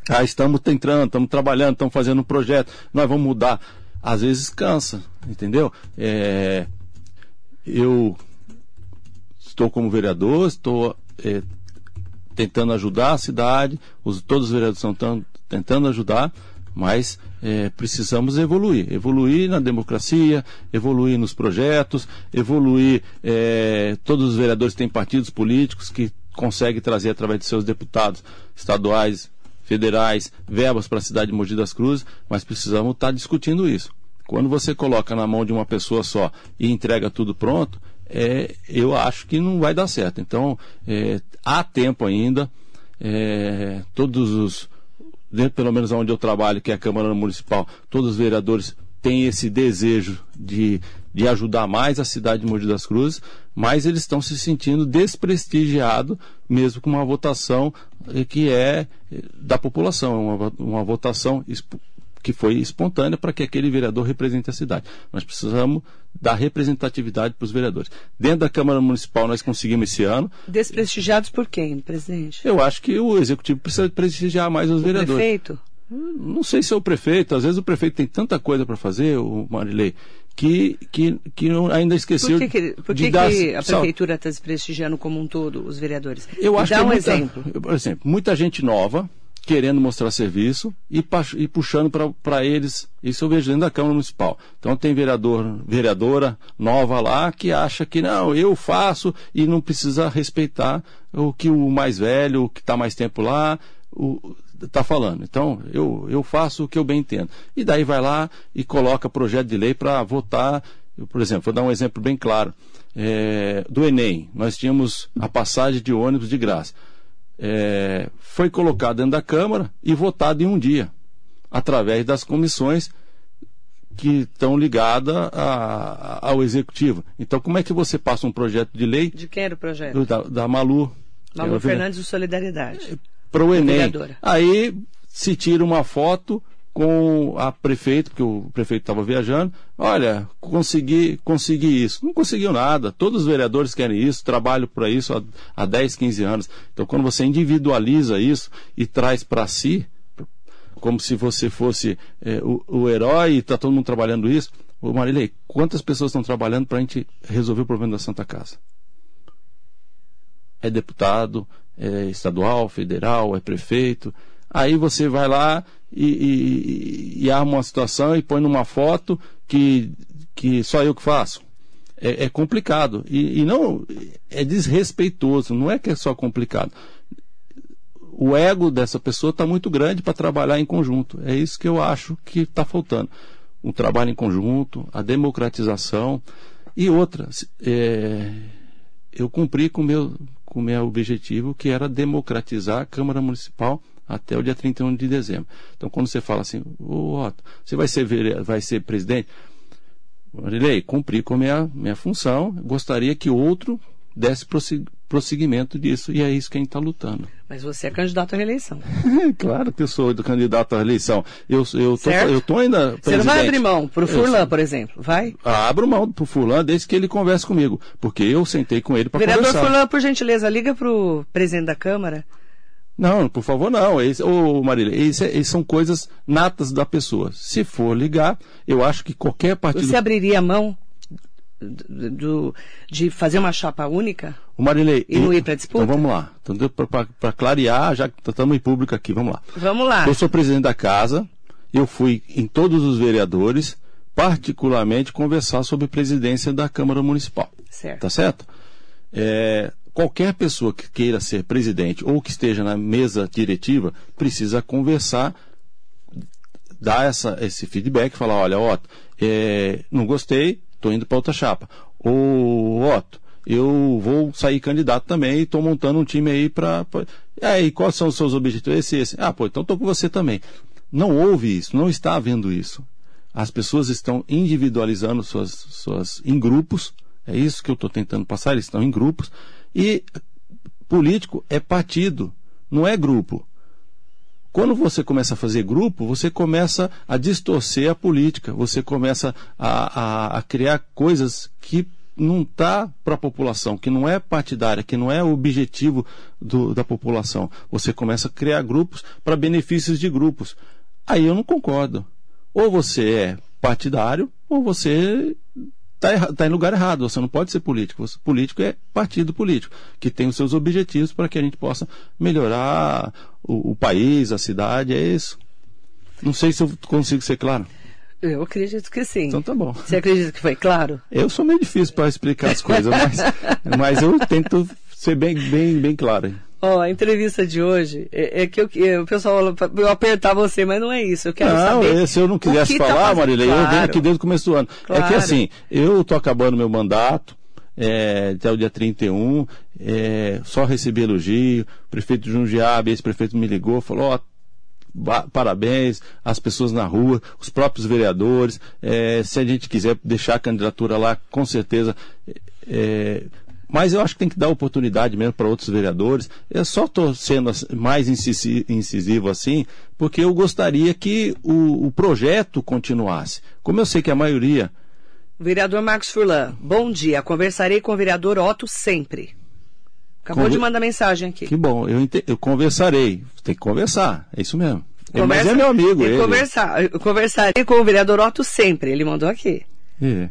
ah, estamos tentando, estamos trabalhando, estamos fazendo um projeto, nós vamos mudar. Às vezes cansa, entendeu? É, eu estou como vereador, estou é, tentando ajudar a cidade, os, todos os vereadores estão tentando ajudar, mas é, precisamos evoluir. Evoluir na democracia, evoluir nos projetos, evoluir. É, todos os vereadores têm partidos políticos que conseguem trazer através de seus deputados estaduais, federais, verbas para a cidade de Mogi das Cruzes, mas precisamos estar tá discutindo isso. Quando você coloca na mão de uma pessoa só e entrega tudo pronto, é, eu acho que não vai dar certo. Então, é, há tempo ainda, é, todos os, pelo menos onde eu trabalho, que é a Câmara Municipal, todos os vereadores têm esse desejo de, de ajudar mais a cidade de Mogi das Cruzes, mas eles estão se sentindo desprestigiados, mesmo com uma votação eh, que é eh, da população, uma, uma votação que foi espontânea para que aquele vereador represente a cidade. Nós precisamos dar representatividade para os vereadores. Dentro da Câmara Municipal nós conseguimos esse ano. Desprestigiados por quem, presidente? Eu acho que o executivo precisa prestigiar mais os o vereadores. Prefeito? Não sei se é o prefeito, às vezes o prefeito tem tanta coisa para fazer, o Marilei, que, que, que ainda esqueceu por que, que, por que, de dar... que a prefeitura está desprestigiando como um todo os vereadores? Eu acho Dá que é um muita, exemplo. Por exemplo, muita gente nova querendo mostrar serviço e, e puxando para eles. Isso eu vejo dentro da Câmara Municipal. Então tem vereador, vereadora nova lá que acha que não, eu faço e não precisa respeitar o que o mais velho, o que está mais tempo lá, o, está falando. Então, eu, eu faço o que eu bem entendo. E daí vai lá e coloca projeto de lei para votar. Eu, por exemplo, vou dar um exemplo bem claro. É, do Enem, nós tínhamos a passagem de ônibus de graça. É, foi colocado dentro da Câmara e votado em um dia, através das comissões que estão ligadas ao Executivo. Então, como é que você passa um projeto de lei? De quem era o projeto? Da, da Malu. Malu Fernandes do Solidariedade para o Enem. Aí se tira uma foto com a prefeita, porque o prefeito estava viajando, olha, consegui, consegui isso. Não conseguiu nada. Todos os vereadores querem isso, trabalho para isso há, há 10, 15 anos. Então, quando você individualiza isso e traz para si, como se você fosse é, o, o, herói e está todo mundo trabalhando isso, ô Marilei, quantas pessoas estão trabalhando para a gente resolver o problema da Santa Casa? É deputado, é estadual, federal, é prefeito. Aí você vai lá e, e, e, arma uma situação e põe numa foto que, que só eu que faço. É, é complicado. E, e, não é desrespeitoso, não é que é só complicado. O ego dessa pessoa está muito grande para trabalhar em conjunto. É isso que eu acho que está faltando. Um trabalho em conjunto, a democratização e outra. É, eu cumpri com meu, com o meu objetivo, que era democratizar a Câmara Municipal até o dia 31 de dezembro. Então, quando você fala assim, ô Otto, você vai ser, vai ser presidente? Marilei, cumpri com a minha, minha função, gostaria que outro desse prosseguimento disso. E é isso que a gente está lutando. Mas você é candidato à reeleição. claro que eu sou candidato à reeleição. Eu, eu, tô, eu tô ainda. Você não vai abrir mão para o Furlan, por exemplo? Vai? Abro mão para o Furlan desde que ele converse comigo. Porque eu sentei com ele para conversar. Vereador Furlan, por gentileza, liga para o presidente da Câmara. Não, por favor, não. Esse, ô, Marília, isso, isso são coisas natas da pessoa. Se for ligar, eu acho que qualquer partido. Você abriria a mão do, de fazer uma chapa única? O Marilei, e não ir para disputa? Então vamos lá. Então, para clarear, já que estamos em público aqui, vamos lá. Vamos lá. Eu sou presidente da casa, eu fui em todos os vereadores, particularmente conversar sobre presidência da Câmara Municipal. Certo. Tá certo? É, qualquer pessoa que queira ser presidente ou que esteja na mesa diretiva precisa conversar, dar essa, esse feedback, falar, olha, Otto, é, não gostei, estou indo para outra chapa. Ô, Otto, eu vou sair candidato também e estou montando um time aí para. E aí, quais são os seus objetivos? Esse, esse. Ah, pô, então estou com você também. Não houve isso, não está havendo isso. As pessoas estão individualizando suas, suas em grupos. É isso que eu estou tentando passar. Eles estão em grupos. E político é partido, não é grupo. Quando você começa a fazer grupo, você começa a distorcer a política, você começa a, a, a criar coisas que não está para a população, que não é partidária, que não é o objetivo do, da população. Você começa a criar grupos para benefícios de grupos. Aí eu não concordo. Ou você é partidário, ou você está tá em lugar errado. Você não pode ser político. Você, político é partido político, que tem os seus objetivos para que a gente possa melhorar o, o país, a cidade. É isso. Não sei se eu consigo ser claro. Eu acredito que sim. Então tá bom. Você acredita que foi claro? Eu sou meio difícil para explicar as coisas, mas, mas eu tento ser bem, bem, bem claro. Ó, oh, a entrevista de hoje é, é que eu, eu, o pessoal fala eu apertar você, mas não é isso. Eu quero não, saber. se eu não quisesse tá falar, tá Marília, claro. eu venho aqui desde o começo do ano. Claro. É que assim, eu tô acabando meu mandato, é, até o dia 31, é, só recebi elogio, o prefeito de Jundiabe, esse prefeito me ligou, falou, ó, parabéns, as pessoas na rua, os próprios vereadores, é, se a gente quiser deixar a candidatura lá, com certeza, é, mas eu acho que tem que dar oportunidade mesmo para outros vereadores. Eu só estou sendo mais incisivo assim, porque eu gostaria que o, o, projeto continuasse. Como eu sei que a maioria. Vereador Marcos Furlan, bom dia. Conversarei com o vereador Otto sempre. Acabou Conver... de mandar mensagem aqui. Que bom, eu, eu conversarei. Tem que conversar, é isso mesmo. Conversa... Mas é meu amigo. Ele. Conversar, eu conversarei com o vereador Otto sempre. Ele mandou aqui. É.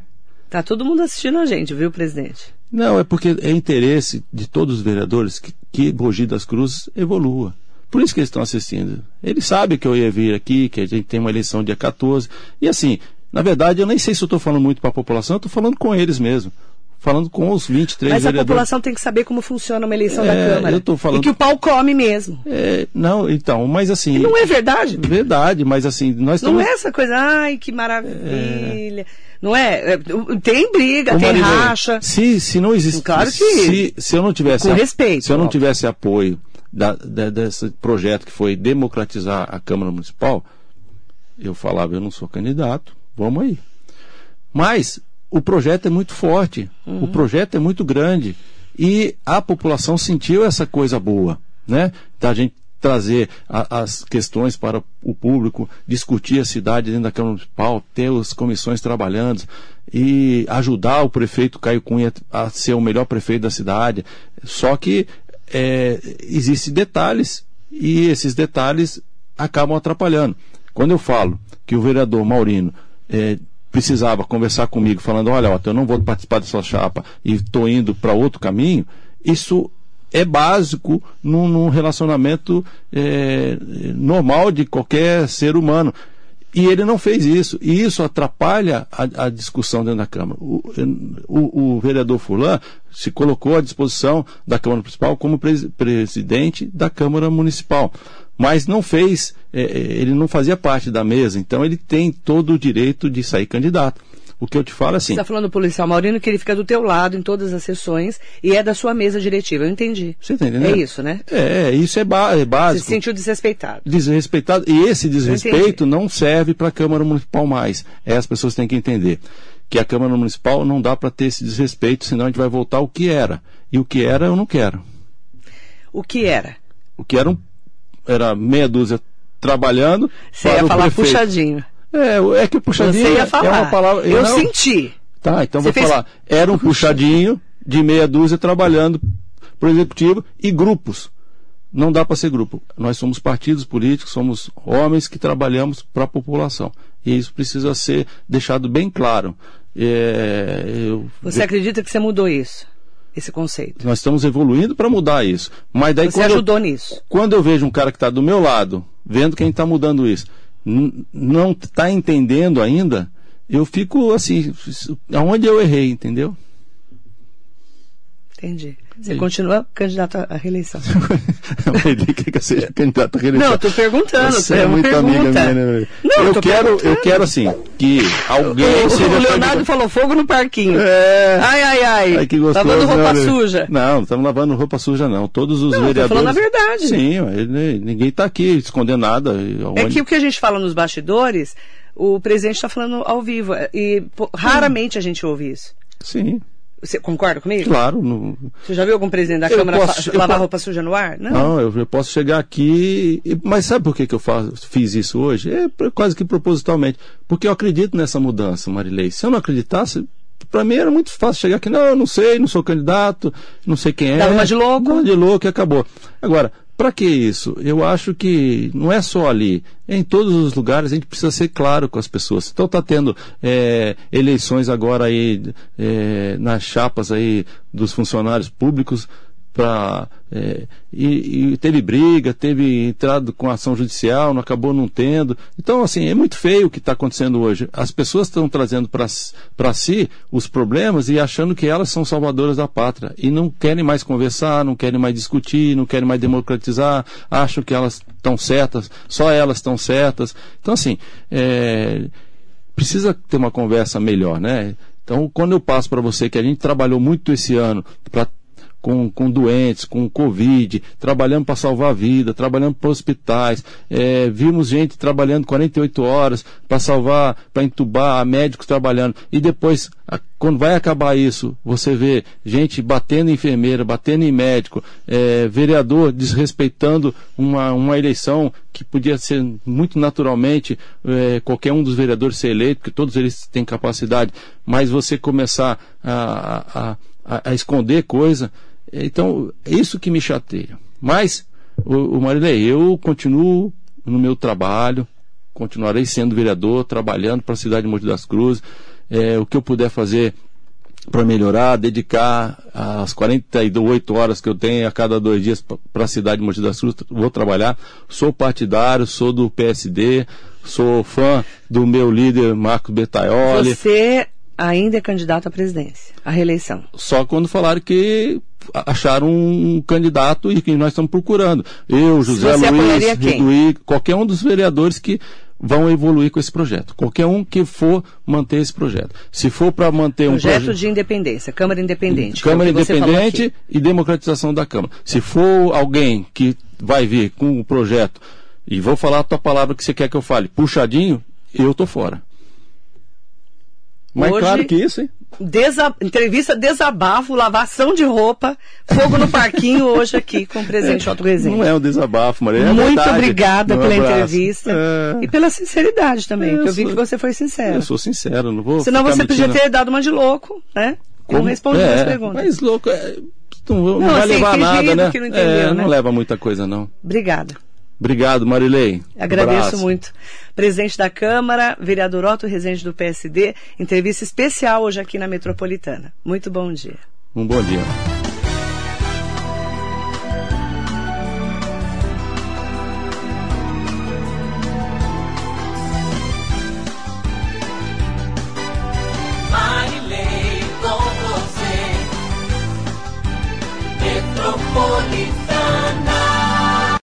Tá todo mundo assistindo a gente, viu, presidente? Não, é porque é interesse de todos os vereadores que, que Mogi das Cruzes evolua. Por isso que eles estão assistindo. Eles sabem que eu ia vir aqui, que a gente tem uma eleição dia 14. E assim, na verdade, eu nem sei se eu estou falando muito para a população, eu estou falando com eles mesmo. Falando com os 23 Mas vereadores. Mas a população tem que saber como funciona uma eleição é, da Câmara. Eu tô falando... E que o pau come mesmo. É, não, então, mas assim. E não é verdade? Verdade, mas assim, nós estamos. Não é essa coisa, ai, que maravilha. É... Não é? é tem briga, tem racha. Se, se não existe. Claro que se, se eu não tivesse. Com respeito. Se eu não tivesse apoio da, da, desse projeto que foi democratizar a Câmara Municipal, eu falava, eu não sou candidato, vamos aí. Mas o projeto é muito forte, uhum. o projeto é muito grande e a população sentiu essa coisa boa, né? Da gente trazer a, as questões para o público, discutir a cidade dentro da Câmara Municipal, ter as comissões trabalhando e ajudar o prefeito Caio Cunha a ser o melhor prefeito da cidade. Só que é, existem detalhes e esses detalhes acabam atrapalhando. Quando eu falo que o vereador Maurino é, precisava conversar comigo, falando: olha, eu não vou participar dessa chapa e estou indo para outro caminho, isso é básico num, num relacionamento é, normal de qualquer ser humano. E ele não fez isso. E isso atrapalha a, a discussão dentro da Câmara. O, o, o, vereador Fulan se colocou à disposição da Câmara Municipal como pres, presidente da Câmara Municipal. Mas não fez, é, é, ele não fazia parte da mesa, então ele tem todo o direito de sair candidato. O que eu te falo é assim. Você está falando do policial Maurino que ele fica do teu lado em todas as sessões e é da sua mesa diretiva. Eu entendi. Você está entendendo? É isso, né? É, isso é, é básico. Você se sentiu desrespeitado. Desrespeitado. E esse desrespeito não serve para a Câmara Municipal mais. É, as pessoas têm que entender que a Câmara Municipal não dá para ter esse desrespeito, senão a gente vai voltar ao que era. E o que era, eu não quero. O que era? O que era, um, era meia dúzia trabalhando. Você ia falar prefeito. puxadinho. É, é que o puxadinho Você ia falar. é uma palavra. Eu não... senti. Tá, então Você vou fez... falar. Era um puxadinho de meia dúzia trabalhando para o executivo e grupos. Não dá para ser grupo. Nós somos partidos políticos, somos homens que trabalhamos para a população. E isso precisa ser deixado bem claro. É, eu... Você acredita que você mudou isso? Esse conceito? Nós estamos evoluindo para mudar isso. Mas daí você ajudou eu, nisso? Quando eu vejo um cara que está do meu lado, vendo quem está mudando isso, não está entendendo ainda, eu fico assim, aonde eu errei, entendeu? Entendi. Você continua candidato à reeleição. Ele quer que eu seja candidato à reeleição. Não, estou perguntando. Você é, é muito pergunta. amiga minha, né? Não, eu quero, eu quero assim, que alguém o, seja. O Leonardo candidato... falou fogo no parquinho. É. Ai, ai, ai. ai que gostoso, lavando roupa não, suja. Não, não estamos lavando roupa suja, não. Todos os não, vereadores. falando a verdade. Sim, ele, ninguém está aqui escondendo nada. Onde... É que o que a gente fala nos bastidores, o presidente está falando ao vivo. E pô, raramente a gente ouve isso. Sim. Você concorda comigo? Claro. No... Você já viu algum presidente da eu Câmara posso, lavar roupa suja no ar? Não, não eu, eu, posso chegar aqui. Mas sabe por que, que eu faço, fiz isso hoje? É quase que propositalmente. Porque eu acredito nessa mudança, Marilei. Se eu não acreditasse, para mim era muito fácil chegar aqui, não, eu não sei, não sou candidato, não sei quem é. Dá uma de louco. Uma de louco e acabou. Agora, para que isso? Eu acho que não é só ali. Em todos os lugares a gente precisa ser claro com as pessoas. Então está tendo é, eleições agora aí é, nas chapas aí dos funcionários públicos para é, e, e, teve briga, teve entrado com ação judicial, não acabou não tendo. Então, assim, é muito feio o que está acontecendo hoje. As pessoas estão trazendo para si os problemas e achando que elas são salvadoras da pátria. E não querem mais conversar, não querem mais discutir, não querem mais democratizar, acham que elas estão certas, só elas estão certas. Então, assim, é, precisa ter uma conversa melhor, né? Então, quando eu passo para você que a gente trabalhou muito esse ano para com, com doentes, com Covid, trabalhando para salvar a vida, trabalhando para hospitais. É, vimos gente trabalhando 48 horas para salvar, para entubar, médicos trabalhando. E depois, quando vai acabar isso, você vê gente batendo em enfermeira, batendo em médico, é, vereador desrespeitando uma, uma eleição que podia ser muito naturalmente é, qualquer um dos vereadores ser eleito, porque todos eles têm capacidade, mas você começar a, a, a, a esconder coisa. Então, é isso que me chateia. Mas, o, o Marilei, eu continuo no meu trabalho, continuarei sendo vereador, trabalhando para a cidade de Monte das Cruzes. É, o que eu puder fazer para melhorar, dedicar as 48 horas que eu tenho a cada dois dias para a cidade de Monte das Cruzes, vou trabalhar. Sou partidário, sou do PSD, sou fã do meu líder Marcos Betaioli. Você ainda é candidato à presidência, à reeleição. Só quando falaram que acharam um candidato e que nós estamos procurando. Eu, José Luiz, Reduí, qualquer um dos vereadores que vão evoluir com esse projeto. Qualquer um que for manter esse projeto. Se for para manter projeto um projeto proje... de independência, Câmara Independente. Câmara é Independente e democratização da Câmara. Se for alguém que vai vir com o um projeto e vou falar a tua palavra que você quer que eu fale, puxadinho, eu tô fora. Mais Hoje, claro que isso, hein? Desa... Entrevista, desabafo, lavação de roupa, fogo no parquinho hoje aqui com o presidente Otto Rezende. Não é um desabafo, Maria. É Muito verdade. obrigada pela entrevista é... e pela sinceridade também, que eu vi que você foi sincero. Eu sou sincero, não vou. Senão você podia ter dado uma de louco, né? Como? Não respondi é, as perguntas. Mas louco, é... não, não, não, vai assim, levar nada, né? Não, entendeu, é, né? não leva muita coisa, não. Obrigada. Obrigado, Marilei. Agradeço muito. Presidente da Câmara, vereador Otto Rezende do PSD, entrevista especial hoje aqui na Metropolitana. Muito bom dia. Um bom dia.